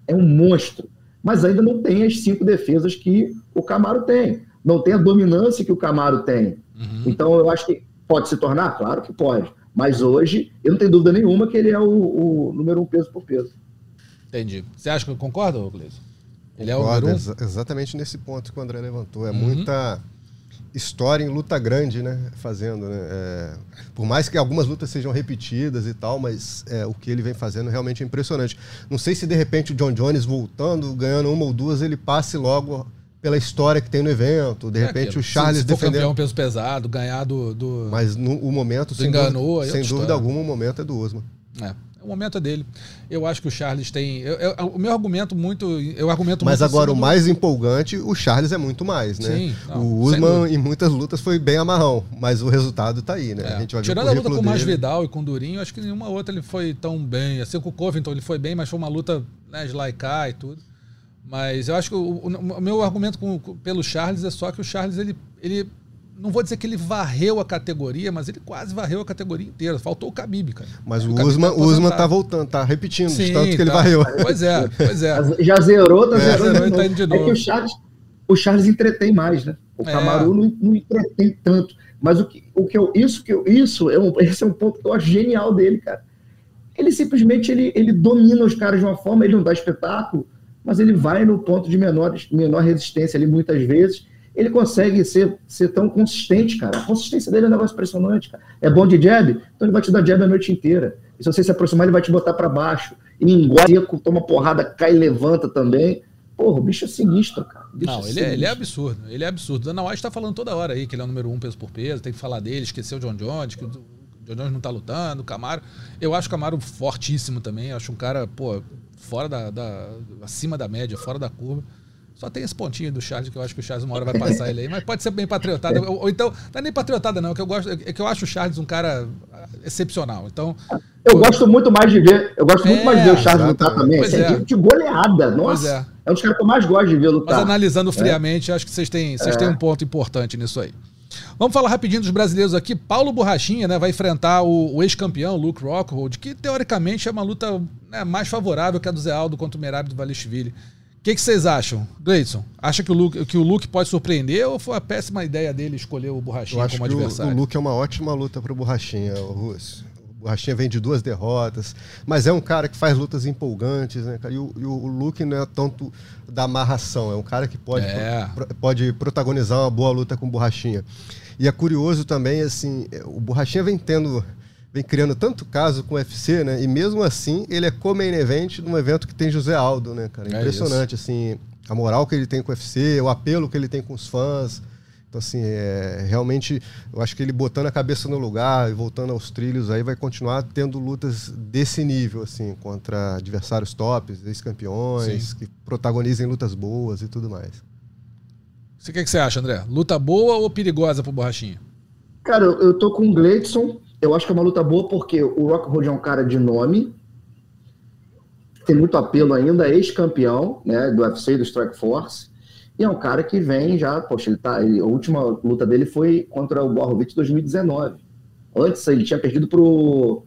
É um monstro. Mas ainda não tem as cinco defesas que o Camaro tem. Não tem a dominância que o Camaro tem. Uhum. Então, eu acho que pode se tornar? Claro que pode. Mas hoje, eu não tenho dúvida nenhuma que ele é o, o número um peso por peso. Entendi. Você acha que concorda, Gleison? Ele é o número um? Ex exatamente nesse ponto que o André levantou. É uhum. muita história em luta grande, né? Fazendo, né? É, por mais que algumas lutas sejam repetidas e tal, mas é, o que ele vem fazendo realmente é impressionante. Não sei se de repente o John Jones voltando, ganhando uma ou duas, ele passe logo pela história que tem no evento. De é repente aquilo. o Charles se, se defendendo. campeão peso pesado, ganhar do. do... Mas no, o momento, sem, enganou, dúvida, sem dúvida alguma, o momento é do Osman. É. O momento é dele. Eu acho que o Charles tem. Eu, eu, o meu argumento muito. Eu argumento Mas agora o mais empolgante, o Charles é muito mais, né? Sim, não, o Usman em muitas lutas foi bem amarrão, mas o resultado tá aí, né? É. A gente vai Tirando a luta com o Masvidal e com o Durinho, acho que nenhuma outra ele foi tão bem. Assim com o Covington ele foi bem, mas foi uma luta né, de laicar e tudo. Mas eu acho que o, o, o meu argumento com, pelo Charles é só que o Charles ele, ele não vou dizer que ele varreu a categoria, mas ele quase varreu a categoria inteira. Faltou o Khabib, cara. Mas o, o Usman, tá, Usman tá voltando, tá repetindo, Sim, tanto que ele tá. varreu. Pois é, pois é. Já zerou, tá é. zerando. Tá de novo. É que o Charles, o Charles entretém mais, né? O Camaru é. não, não, entretém tanto. Mas o que, o que eu, isso que eu, isso é um, esse é um ponto que eu acho genial dele, cara. Ele simplesmente ele, ele domina os caras de uma forma, ele não dá espetáculo, mas ele vai no ponto de menor, menor resistência ali muitas vezes ele consegue ser, ser tão consistente, cara. A consistência dele é um negócio impressionante, cara. É bom de jab, então ele vai te dar jab a noite inteira. E se você se aproximar, ele vai te botar para baixo. E engole, toma porrada, cai e levanta também. Porra, o bicho é sinistro, cara. Não, é ele, é, ele, é, absurdo. Ele é absurdo. Dana White tá falando toda hora aí que ele é o número um peso por peso, tem que falar dele, esqueceu o John Jones, que o John Jones não tá lutando, o Camaro. Eu acho o Camaro fortíssimo também. Acho um cara, pô, fora da, da. acima da média, fora da curva. Só tem esse pontinho do Charles que eu acho que o Charles uma hora vai passar ele aí, mas pode ser bem patriotada. Ou, ou, então, não é nem patriotada, não, é que eu gosto, é que eu acho o Charles um cara ah, excepcional. Então. Eu gosto muito mais de ver. Eu gosto é, muito mais de ver o Charles lutar também. Pois é. de goleada. Nossa. É. é. um dos caras que eu mais gosto de ver lutar. Mas analisando é. friamente, acho que vocês têm, vocês têm é. um ponto importante nisso aí. Vamos falar rapidinho dos brasileiros aqui. Paulo Borrachinha né, vai enfrentar o, o ex-campeão Luke Rockhold, que teoricamente é uma luta né, mais favorável que a do Zé Aldo contra o Merab do Valishvili. O que, que, vocês acham? Gleison, acha que o, Luke, que o Luke pode surpreender ou foi a péssima ideia dele escolher o Borrachinha como adversário? O, o Luke é uma ótima luta para o Borrachinha, o Russo. O Borrachinha vem de duas derrotas, mas é um cara que faz lutas empolgantes, né, E o, e o Luke não é tanto da amarração, é um cara que pode, é. pro, pode protagonizar uma boa luta com o Borrachinha. E é curioso também, assim, o Borrachinha vem tendo vem criando tanto caso com o UFC, né? E mesmo assim, ele é co-main event num evento que tem José Aldo, né, cara? É Impressionante, é assim, a moral que ele tem com o UFC, o apelo que ele tem com os fãs. Então, assim, é, realmente, eu acho que ele botando a cabeça no lugar e voltando aos trilhos aí, vai continuar tendo lutas desse nível, assim, contra adversários tops, ex-campeões, que protagonizem lutas boas e tudo mais. Você o que, que você acha, André? Luta boa ou perigosa pro Borrachinha? Cara, eu tô com o Gleidson, eu acho que é uma luta boa porque o Rockhold é um cara de nome, tem muito apelo ainda, ex-campeão né, do UFC e do Strike Force, e é um cara que vem já, poxa, ele tá, ele, a última luta dele foi contra o Borrovic em 2019. Antes ele tinha perdido pro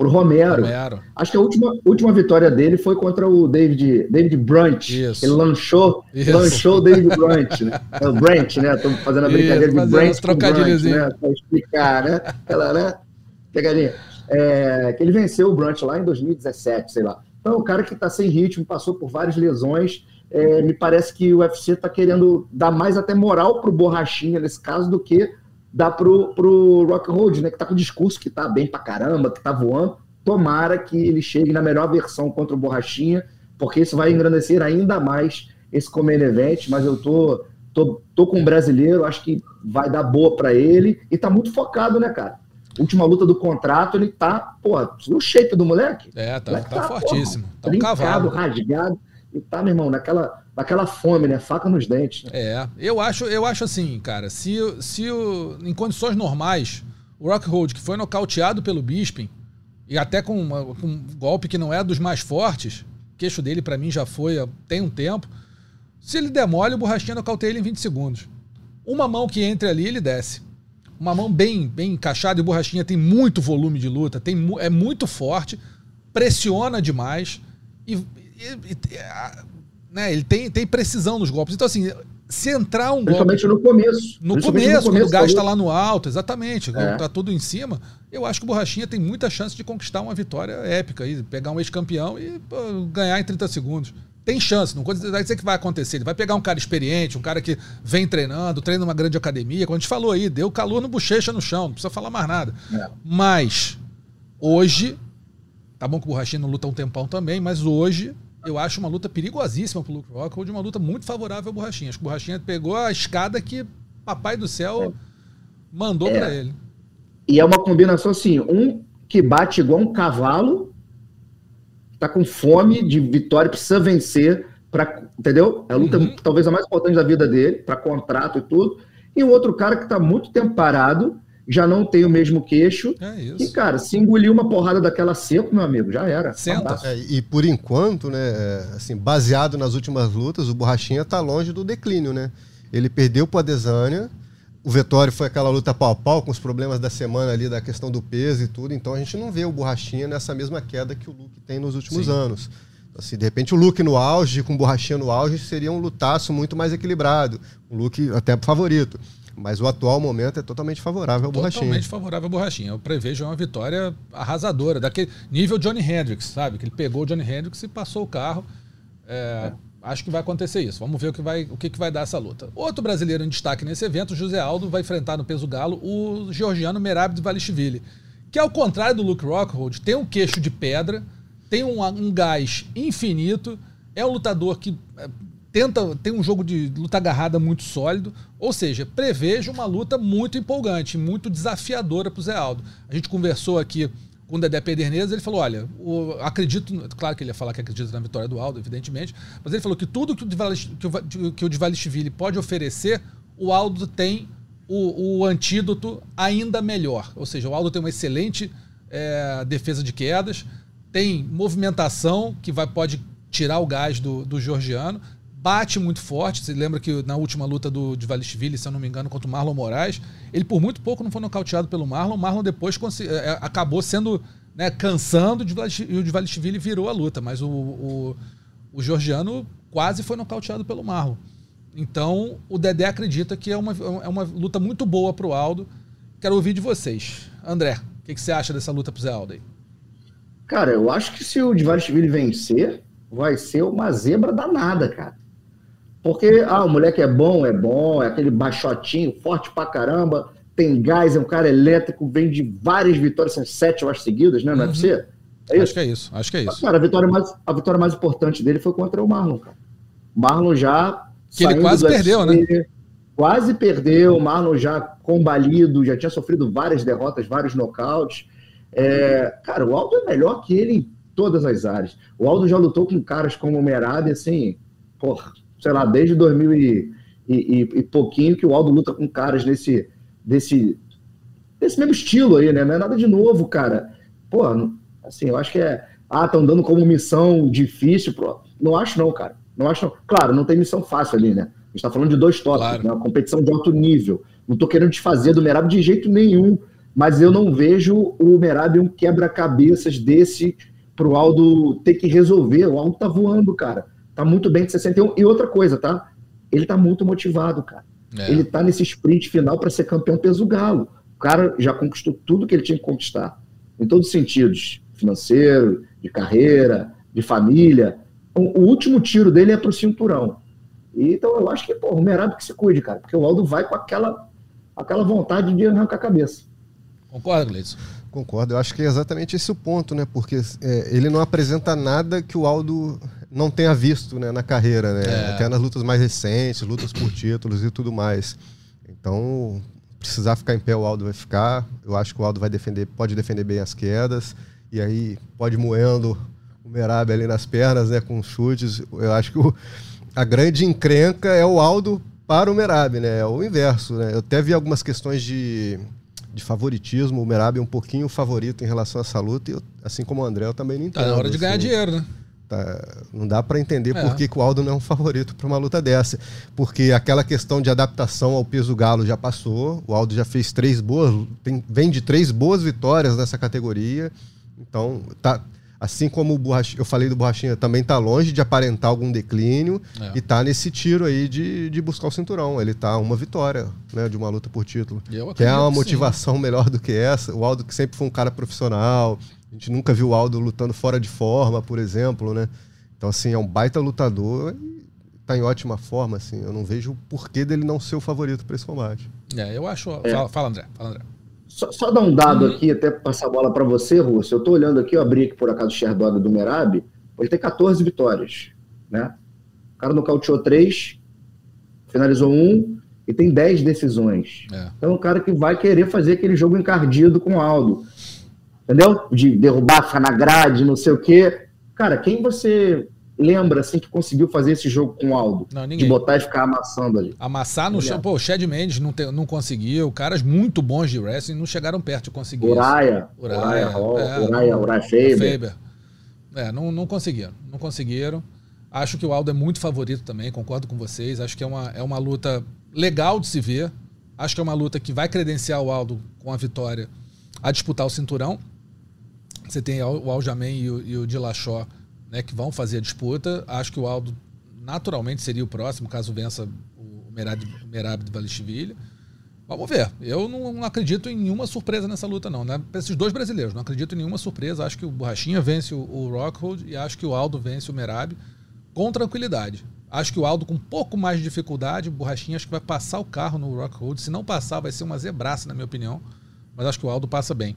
pro Romero. Romero. Acho que a última, última vitória dele foi contra o David, David Brunt. Isso. Ele lanchou, Isso. lanchou o David Brunt, né? É o Brent, né? Estou fazendo a brincadeira Isso, de Brent com Brunt, né? Para explicar, né? Aquela, né? Pegadinha. É, que ele venceu o Brunt lá em 2017, sei lá. Então, o cara que está sem ritmo, passou por várias lesões. É, me parece que o UFC está querendo dar mais até moral pro Borrachinha nesse caso do que dar pro, pro Rock Road, né? Que tá com o discurso que tá bem pra caramba, que tá voando. Tomara que ele chegue na melhor versão contra o Borrachinha, porque isso vai engrandecer ainda mais esse Comer Event, mas eu tô, tô, tô com um brasileiro, acho que vai dar boa para ele e tá muito focado, né, cara? Última luta do contrato, ele tá, pô, no shape do moleque. É, tá, moleque tá, tá fortíssimo. Porra, tá um cavalo. rasgado. E tá, meu irmão, naquela, naquela fome, né? Faca nos dentes. Né? É, eu acho, eu acho assim, cara, se, se o, em condições normais, o Rockhold, que foi nocauteado pelo Bisping, e até com, uma, com um golpe que não é dos mais fortes, o queixo dele para mim já foi tem um tempo. Se ele demole, o borrachinha nocauteia ele em 20 segundos. Uma mão que entre ali, ele desce uma mão bem, bem encaixada e o Borrachinha tem muito volume de luta, tem, é muito forte, pressiona demais e, e, e né, ele tem, tem precisão nos golpes. Então, assim, se entrar um Principalmente golpe. no começo. No começo, no começo, quando o gás está lá no alto, exatamente, é. tá tudo em cima, eu acho que o Borrachinha tem muita chance de conquistar uma vitória épica, e pegar um ex-campeão e pô, ganhar em 30 segundos tem chance, não vai dizer que vai acontecer. Ele vai pegar um cara experiente, um cara que vem treinando, treina numa grande academia, como a gente falou aí, deu calor no bochecha no chão, não precisa falar mais nada. É. Mas, hoje, tá bom que o Borrachinha não luta um tempão também, mas hoje eu acho uma luta perigosíssima pro Luke Rockhold, uma luta muito favorável ao Borrachinha. Acho que o Borrachinha pegou a escada que papai do céu é. mandou é. para ele. E é uma combinação assim, um que bate igual um cavalo tá com fome de vitória, precisa vencer, pra, entendeu? É a luta uhum. talvez a mais importante da vida dele, para contrato e tudo. E o outro cara que está muito tempo parado, já não tem o mesmo queixo. É isso. E, cara, se engolir uma porrada daquela seco, meu amigo, já era. Senta. É, e por enquanto, né, é, assim, baseado nas últimas lutas, o Borrachinha está longe do declínio, né? Ele perdeu para Adesanya, o Vettori foi aquela luta pau a pau com os problemas da semana ali, da questão do peso e tudo. Então a gente não vê o Borrachinha nessa mesma queda que o Luke tem nos últimos Sim. anos. Assim, de repente o Luke no auge, com o Borrachinha no auge, seria um lutaço muito mais equilibrado. Um Luke até favorito. Mas o atual momento é totalmente favorável ao Borrachinha. Totalmente favorável ao Borrachinha. Eu prevejo uma vitória arrasadora, daquele nível Johnny Hendricks, sabe? Que ele pegou o Johnny Hendricks e passou o carro. É, Acho que vai acontecer isso. Vamos ver o que vai, o que, que vai dar essa luta. Outro brasileiro em destaque nesse evento, José Aldo, vai enfrentar no peso galo o georgiano Merab Valishvili, que ao contrário do Luke Rockhold, tem um queixo de pedra, tem um, um gás infinito, é um lutador que é, tenta tem um jogo de luta agarrada muito sólido, ou seja, prevejo uma luta muito empolgante, muito desafiadora para o Zé Aldo. A gente conversou aqui com o Dedé Pederneiras, ele falou: olha, o, acredito. Claro que ele ia falar que acredita na vitória do Aldo, evidentemente, mas ele falou que tudo que o, que o, que pode oferecer, o Aldo tem o, o, antídoto ainda melhor. Ou seja, o Aldo tem uma excelente é, defesa de quedas, tem movimentação que vai, pode tirar o gás do, do georgiano, bate muito forte. Você lembra que na última luta do Dvalishvili, se eu não me engano, contra o Marlon Moraes, ele por muito pouco não foi nocauteado pelo Marlon. O Marlon depois é, é, acabou sendo né, cansando e o Dvalishvili virou a luta, mas o, o, o georgiano quase foi nocauteado pelo Marlon. Então o Dedé acredita que é uma, é uma luta muito boa para o Aldo. Quero ouvir de vocês. André, o que, que, você acha dessa luta pro Zé Aldo aí? Cara, eu acho que se o Dvalishvili vencer, vai ser uma zebra danada, cara. Porque, ah, o moleque é bom, é bom, é aquele baixotinho, forte pra caramba, tem gás, é um cara elétrico, vem de várias vitórias, são sete, eu acho, seguidas, né, no uhum. UFC? É isso? Acho que é isso, acho que é isso. Cara, a vitória mais, a vitória mais importante dele foi contra o Marlon, cara. Marlon já. Que ele quase perdeu, UFC, né? Quase perdeu, o Marlon já combalido, já tinha sofrido várias derrotas, vários nocautes. É, cara, o Aldo é melhor que ele em todas as áreas. O Aldo já lutou com caras como o Merab, assim, porra, sei lá, desde 2000 e, e, e, pouquinho que o Aldo luta com caras desse, desse, desse mesmo estilo aí, né? Não é nada de novo, cara. Pô, assim, eu acho que é. Ah, estão dando como missão difícil. Pro... Não acho, não, cara. Não acho, não. Claro, não tem missão fácil ali, né? A gente tá falando de dois tópicos, claro. né? Uma competição de alto nível. Não tô querendo desfazer do Merab de jeito nenhum, mas eu não vejo o Merab um quebra-cabeças desse pro Aldo ter que resolver. O Aldo tá voando, cara. Tá muito bem de 61. E outra coisa, tá? Ele tá muito motivado, cara. É. Ele tá nesse sprint final para ser campeão peso galo. O cara já conquistou tudo que ele tinha que conquistar. Em todos os sentidos. Financeiro, de carreira, de família. O, último tiro dele é pro cinturão. E, então eu acho que, pô, o Merab que se cuide, cara. Porque o Aldo vai com aquela, aquela vontade de arrancar a cabeça. Concorda, Gleison? Concordo, eu acho que é exatamente esse o ponto, né? Porque é, ele não apresenta nada que o Aldo não tenha visto né, na carreira, né? É. Até nas lutas mais recentes, lutas por títulos e tudo mais. Então, precisar ficar em pé, o Aldo vai ficar. Eu acho que o Aldo vai defender, pode defender bem as quedas. E aí pode moendo o Merab ali nas pernas, né? Com chutes. Eu acho que o, a grande encrenca é o Aldo para o Merab, né? É o inverso, né? Eu até vi algumas questões de de favoritismo. O Merab é um pouquinho favorito em relação a essa luta, e eu, assim como o André, eu também não entendo. Tá na hora de assim, ganhar dinheiro, né? Tá, não dá para entender é. por que, o Aldo não é um favorito para uma luta dessa. Porque aquela questão de adaptação ao peso galo já passou. O Aldo já fez três boas, tem, vem de três boas vitórias nessa categoria. Então, tá, assim como o eu falei do Borrachinha, também está longe de aparentar algum declínio é. e está nesse tiro aí de, de buscar o cinturão. Ele está uma vitória né, de uma luta por título. Que é uma motivação sim. melhor do que essa. O Aldo, que sempre foi um cara profissional, a gente nunca viu o Aldo lutando fora de forma, por exemplo, né? Então, assim, é um baita lutador e está em ótima forma, assim. Eu não vejo o porquê dele não ser o favorito para esse combate. É, eu acho. É. Fala, fala, André. Fala, André. Só, só dar um dado uhum. aqui, até passar a bola para você, Rússio. Eu estou olhando aqui, eu abri aqui por acaso o Sherdog do Merab. Ele tem 14 vitórias. Né? O cara nocauteou 3, finalizou 1 e tem 10 decisões. É. Então é um cara que vai querer fazer aquele jogo encardido com o Aldo. Entendeu? De derrubar, ficar na grade, não sei o quê. Cara, quem você lembra assim que conseguiu fazer esse jogo com o Aldo? Não, ninguém. De botar e ficar amassando ali. Amassar no chão. Pô, o Chad Mendes não, te, não conseguiu. Caras muito bons de wrestling não chegaram perto de conseguir Uraia. Isso. Uraia. Uraia, é, Uraia, Uraia Faber. Faber. É, não, não conseguiram. Não conseguiram. Acho que o Aldo é muito favorito também, concordo com vocês. Acho que é uma, é uma luta legal de se ver. Acho que é uma luta que vai credenciar o Aldo com a vitória a disputar o cinturão. Você tem o Aljamain e o, e o Dillashaw né, que vão fazer a disputa. Acho que o Aldo naturalmente seria o próximo, caso vença o Merab, Merab de Valishvili. Vamos ver. Eu não, não, acredito em nenhuma surpresa nessa luta, não. Né? Para esses dois brasileiros, não acredito em nenhuma surpresa. Acho que o Borrachinha vence o, o Rockhold e acho que o Aldo vence o Merab com tranquilidade. Acho que o Aldo com um pouco mais de dificuldade, o Borrachinha acho que vai passar o carro no Rockhold. Se não passar, vai ser uma zebraça, na minha opinião. Mas acho que o Aldo passa bem.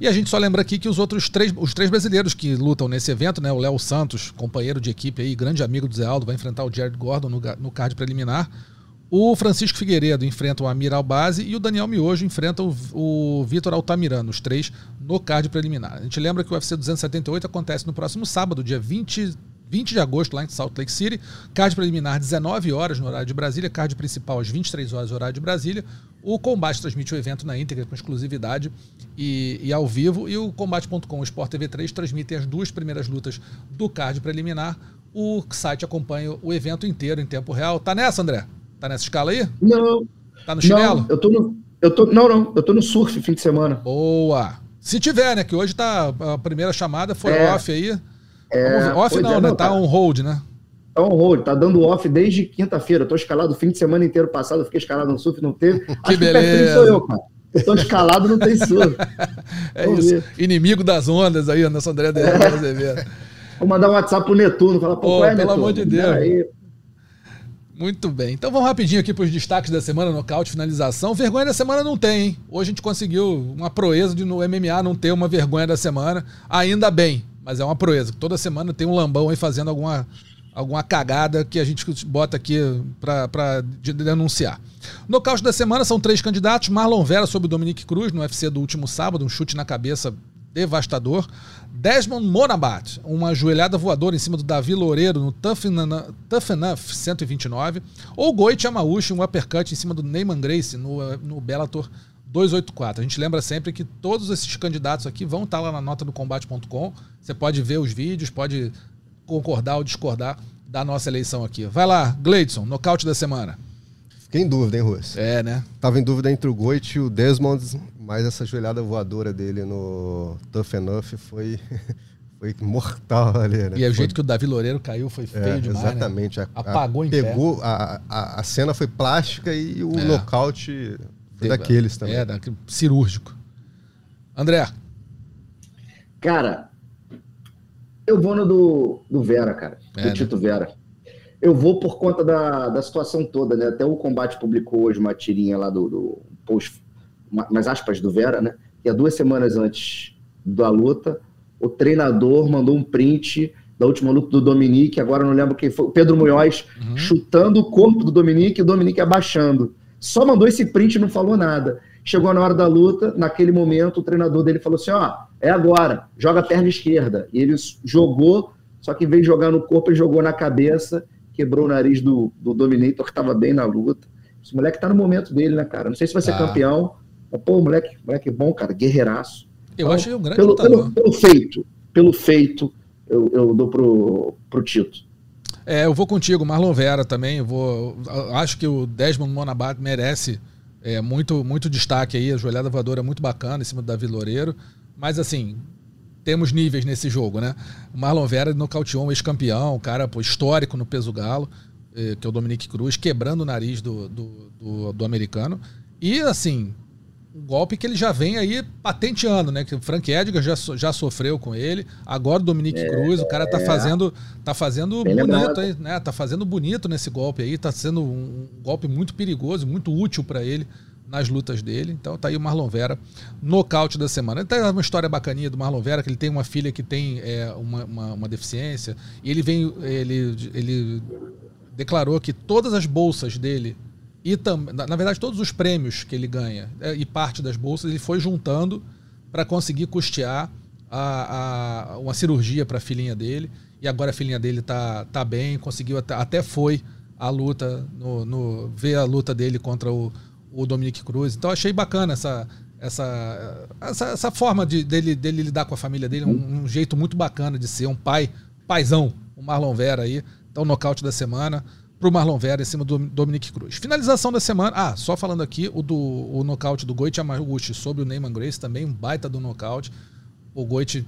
E a gente só lembra aqui que os outros três, os três brasileiros que lutam nesse evento, né? O Léo Santos, companheiro de equipe aí, grande amigo do Zé Aldo, vai enfrentar o Jared Gordon no, no card preliminar. O Francisco Figueiredo enfrenta o Amir Albazi e o Daniel Miojo enfrenta o, o Vitor Altamirano, os três no card preliminar. A gente lembra que o UFC 278 acontece no próximo sábado, dia 20 20 de agosto, lá em Salt Lake City. Card preliminar, 19 horas no horário de Brasília. Card principal, às 23 horas no horário de Brasília. O Combate transmite o evento na íntegra, com exclusividade e, e ao vivo. E o Combate.com, o Sport TV 3, transmitem as duas primeiras lutas do card preliminar. O site acompanha o evento inteiro em tempo real. Tá nessa, André? Tá nessa escala aí? Não. Tá no chinelo? Não, eu tô no. Eu tô, não, não, eu tô no surf fim de semana. Boa! Se tiver, né? Que hoje tá. A primeira chamada foi é. off aí. É, off não, é, né? Não, tá on hold, né? Tá on hold, tá dando off desde quinta-feira. Tô escalado o fim de semana inteiro passado, fiquei escalado no surf, não teve. Que Acho beleza. Que sou eu, cara. Tô escalado, não tem surf. é Vamos isso. Ver. Inimigo das ondas aí, Anderson André de é. Vou mandar um WhatsApp pro Netuno, falar, pô, qual é, Pelo Netuno? amor de Deus. Aí. Muito bem. Então vamos rapidinho aqui para os destaques da semana, nocaute, finalização. Vergonha da semana não tem, hein? Hoje a gente conseguiu uma proeza de no MMA não ter uma vergonha da semana. Ainda bem. Mas é uma proeza. Toda semana tem um lambão aí fazendo alguma, alguma cagada que a gente bota aqui para denunciar. Nocaute da semana são três candidatos. Marlon Vera sobre Dominique Cruz no UFC do último sábado, um chute na cabeça devastador. Desmond Monabat, uma joelhada voadora em cima do Davi Loureiro no Tough, Tough Enough 129. Ou Goit Yamauchi, um uppercut em cima do Neyman Grace no, no Bellator 284. A gente lembra sempre que todos esses candidatos aqui vão estar lá na nota do combate.com. Você pode ver os vídeos, pode concordar ou discordar da nossa eleição aqui. Vai lá, Gleidson, nocaute da semana. Fiquei em dúvida, hein, Russo? É, né? Tava em dúvida entre o Goit e o Desmond, mas essa joelhada voadora dele no Tough Enough foi, foi mortal ali, né? E é o jeito que o Davi Loureiro caiu foi feio é, demais, né? Exatamente. Né? Apagou a, em pegou, pé. A, a, a cena foi plástica e o é. nocaute foi daqueles também. É, daquele cirúrgico. André. Cara, eu vou no do, do Vera, cara. É, do né? Tito Vera. Eu vou por conta da, da situação toda, né? Até o Combate publicou hoje uma tirinha lá do, do post, mais aspas, do Vera, né? E há duas semanas antes da luta, o treinador mandou um print da última luta do Dominique, agora não lembro quem foi, o Pedro Munhoz, uhum. chutando o corpo do Dominique e o Dominique abaixando. Só mandou esse print e não falou nada. Chegou na hora da luta, naquele momento o treinador dele falou assim: ó, é agora, joga a perna esquerda. E ele jogou, só que em vez de jogar no corpo, ele jogou na cabeça, quebrou o nariz do, do Dominator, que estava bem na luta. Esse moleque tá no momento dele, né, cara? Não sei se vai ser ah. campeão. Mas, pô, moleque, moleque bom, cara, guerreiraço. Eu então, achei um grande pelo, pelo, pelo, feito, pelo feito, eu, eu dou pro, pro Tito. É, eu vou contigo, Marlon Vera também. Eu vou, acho que o Desmond Monabat merece é, muito, muito destaque aí. A joelhada voadora é muito bacana em cima do Davi Loureiro. Mas assim, temos níveis nesse jogo, né? O Marlon Vera nocauteou um ex-campeão, um cara pô, histórico no peso galo, é, que é o Dominique Cruz, quebrando o nariz do, do, do, do americano. E assim, um golpe que ele já vem aí patenteando, né? Que o Frank Edgar já, já sofreu com ele. Agora o Dominique é, Cruz, o cara tá é. fazendo, tá fazendo bonito aí, né? Tá fazendo bonito nesse golpe aí, tá sendo um golpe muito perigoso, muito útil para ele nas lutas dele. Então tá aí o Marlon Vera, nocaute da semana. Tem uma história bacaninha do Marlon Vera, que ele tem uma filha que tem é, uma, uma, uma deficiência, e ele vem, ele, ele declarou que todas as bolsas dele e também, na verdade, todos os prêmios que ele ganha é, e parte das bolsas ele foi juntando para conseguir custear a, a, uma cirurgia para a filhinha dele. E agora a filhinha dele tá, tá bem, conseguiu até, até foi a luta, no, no, ver a luta dele contra o, o Dominique Cruz. Então achei bacana essa, essa, essa, essa forma de, dele, dele lidar com a família dele, um, um jeito muito bacana de ser um pai, paizão, o Marlon Vera aí. Então, nocaute da semana para o Marlon Vera em cima do Dominique Cruz. Finalização da semana. Ah, só falando aqui, o, do, o nocaute do Goit Yamaguchi sobre o Neyman Grace, também um baita do nocaute. O Goit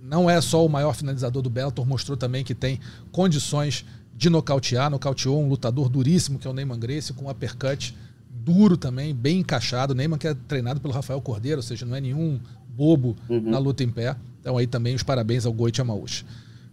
não é só o maior finalizador do Bellator, mostrou também que tem condições de nocautear. Nocauteou um lutador duríssimo, que é o Neyman Grace, com um uppercut duro também, bem encaixado. O Neyman que é treinado pelo Rafael Cordeiro, ou seja, não é nenhum bobo uhum. na luta em pé. Então aí também os parabéns ao Goit Yamauchi.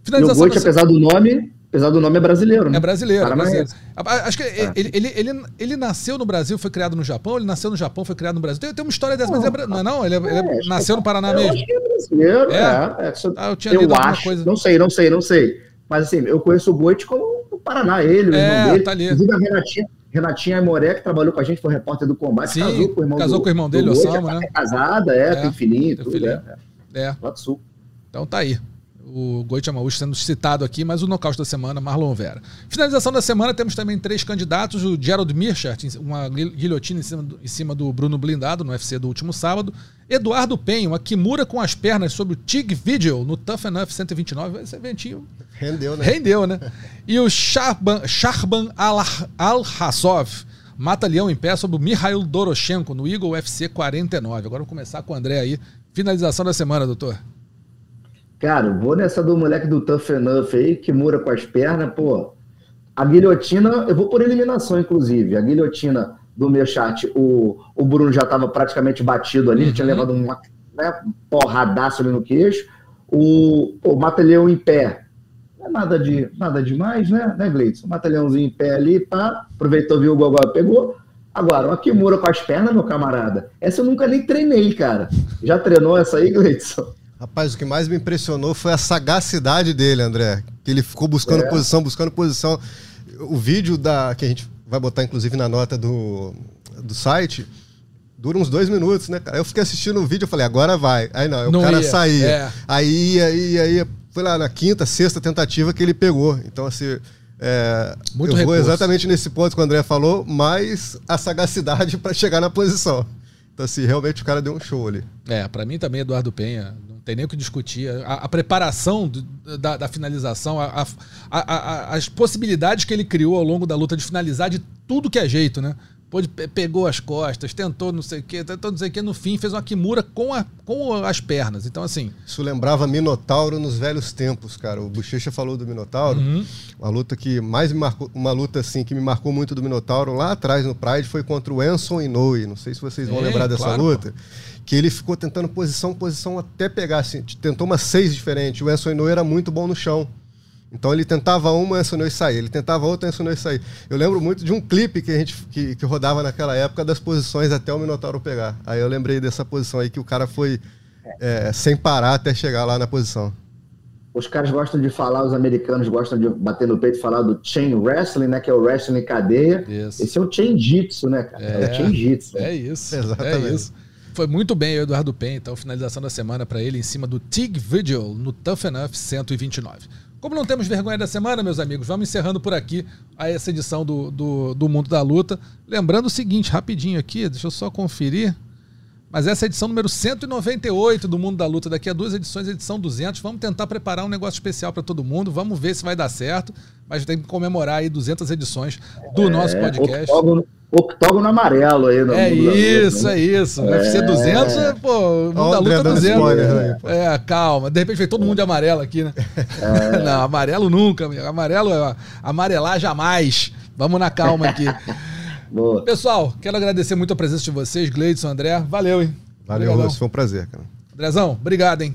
Finalização e o Goit, apesar do nome, Apesar do nome é brasileiro, né? É brasileiro, é brasileiro. Acho que é. ele, ele, ele, ele nasceu no Brasil, foi criado no Japão, ele nasceu no Japão, foi criado no Brasil. Tem, tem uma história dessa, mas é, não é não? Ele, é, ele É, nasceu no Paraná eu mesmo? acho que é brasileiro, É? é. é, só- Ah, eu tinha eu lido acho, coisa. não sei, não sei, não sei. Mas assim, eu conheço o Goit como do Paraná, ele, o É, irmão dele. tá ali. Inclusive a Renatinha, Renatinha Aimoré, que trabalhou com a gente, foi repórter do combate, Sim, casou com o irmão casou do, com o irmão dele, Osama, é, né? É casada, é, É, tem filhinho, tem tudo, filhinho. é, é. É. Lá do Sul. Então tá aí. O Goit Amaúcho sendo citado aqui, mas o nocaute da semana, Marlon Vera. Finalização da semana, temos também três candidatos: o Gerald Mirchart, uma guil- guilhotina em cima, do, em cima do Bruno Blindado no UFC do último sábado. Eduardo Penho, uma Kimura com as pernas sobre o Tig Vigil no Tough Enough 129. Esse eventinho Rendeu, né? rendeu, né? E o Sharban, Sharban Al- Al-Hassov mata leão em pé sobre o Mikhail Doroshenko no Eagle UFC 49. Agora vamos começar com o André aí. Finalização da semana, doutor. Cara, vou nessa do moleque do Tough Enough aí, que mura com as pernas, pô. A guilhotina, eu vou por eliminação, inclusive. A guilhotina do meu chat, o, o Bruno já estava praticamente batido ali, já tinha levado uma né, porradaço ali no queixo. O, o Mata-Leão em pé. Não é nada, de, nada demais, né, né Gleidson? Mata-Leãozinho em pé ali, pá. Aproveitou, viu o Gogó, pegou. Agora, uma Kimura com as pernas, meu camarada. Essa eu nunca nem treinei, cara. Já treinou essa aí, Gleidson? Rapaz, o que mais me impressionou foi a sagacidade dele, André. Que ele ficou buscando É. posição, buscando posição. O vídeo da que a gente vai botar, inclusive, na nota do, do site, dura uns dois minutos, né, cara? Eu fiquei assistindo o vídeo e falei, agora vai. Aí não, aí Não o cara ia, saía. é. Aí ia, ia, ia. Foi lá na quinta, sexta tentativa que ele pegou. Então, assim. é, Muito eu vou recurso. exatamente nesse ponto que o André falou, mas a sagacidade para chegar na posição. Então, assim, realmente o cara deu um show ali. É, pra mim também, Eduardo Penha, não tem nem o que discutir. A, a preparação do- da, da finalização, a- a- as possibilidades que ele criou ao longo da luta de finalizar de tudo que é jeito, né? Pôde, pe- pegou as costas, tentou não sei o quê, tentou não sei o quê, no fim fez uma Kimura com, a, com as pernas. Então, assim, Isso lembrava Minotauro nos velhos tempos, cara. O Bochecha falou do Minotauro. Uhum. Uma luta que mais me marcou, uma luta assim que me marcou muito do Minotauro lá atrás no Pride foi contra o Enson Inoue. Não sei se vocês vão Sim, lembrar dessa claro, luta. Que ele ficou tentando posição, posição até pegar, assim, tentou umas seis diferentes. O Enson Inoue era muito bom no chão. Então ele tentava uma, Enson Inoue saía. Ele tentava outra, Enson Inoue saía. Eu lembro muito de um clipe que a gente que, que rodava naquela época das posições até o Minotauro pegar. Aí eu lembrei dessa posição aí que o cara foi é, sem parar até chegar lá na posição. Os caras gostam de falar, os americanos gostam de bater no peito e falar do chain wrestling, né? Que é o wrestling em cadeia. Isso. Esse é o chain jitsu, né, cara? É, É. o chain jitsu. é isso. Exatamente. É isso. Foi muito bem o Eduardo Penha, então, finalização da semana pra ele em cima do Tig Vigil no Tough Enough 129. Como não temos vergonha da semana, meus amigos, vamos encerrando por aqui a essa edição do, do, do Mundo da Luta. Lembrando o seguinte, rapidinho aqui, deixa eu só conferir. Mas essa é a edição número 198 do Mundo da Luta. Daqui a duas edições, edição 200. Vamos tentar preparar um negócio especial para todo mundo. Vamos ver se vai dar certo. Mas tem que comemorar aí 200 edições do nosso É, podcast. Octógono, octógono amarelo aí. No É isso, né? é isso. O UFC 200, é, pô, mundo da luta dando 200. spoiler pô. é, calma. De repente veio todo mundo de amarelo aqui, né? É. Não, amarelo nunca. amigo. Amarelo, é amarelar jamais. Vamos na calma aqui. Boa. Pessoal, quero agradecer muito a presença de vocês, Gleidson, André. Valeu, hein? Valeu. Lúcio. Foi um prazer, cara. Andrezão, obrigado, hein?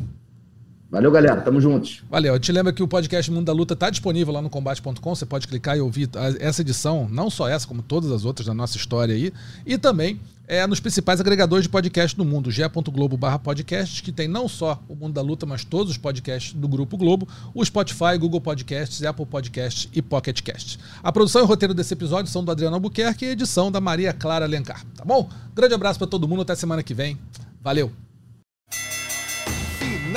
Valeu, galera. Tamo juntos. Valeu. Eu te lembro que o podcast Mundo da Luta está disponível lá no combate.com. Você pode clicar e ouvir essa edição, não só essa, como todas as outras da nossa história aí. E também é, nos principais agregadores de podcast do mundo, ge.globo barra podcast, que tem não só o Mundo da Luta, mas todos os podcasts do Grupo Globo, o Spotify, Google Podcasts, Apple Podcasts e Pocket Casts. A produção e o roteiro desse episódio são do Adriano Albuquerque e edição da Maria Clara Alencar. Tá bom? Grande abraço para todo mundo. Até semana que vem. Valeu!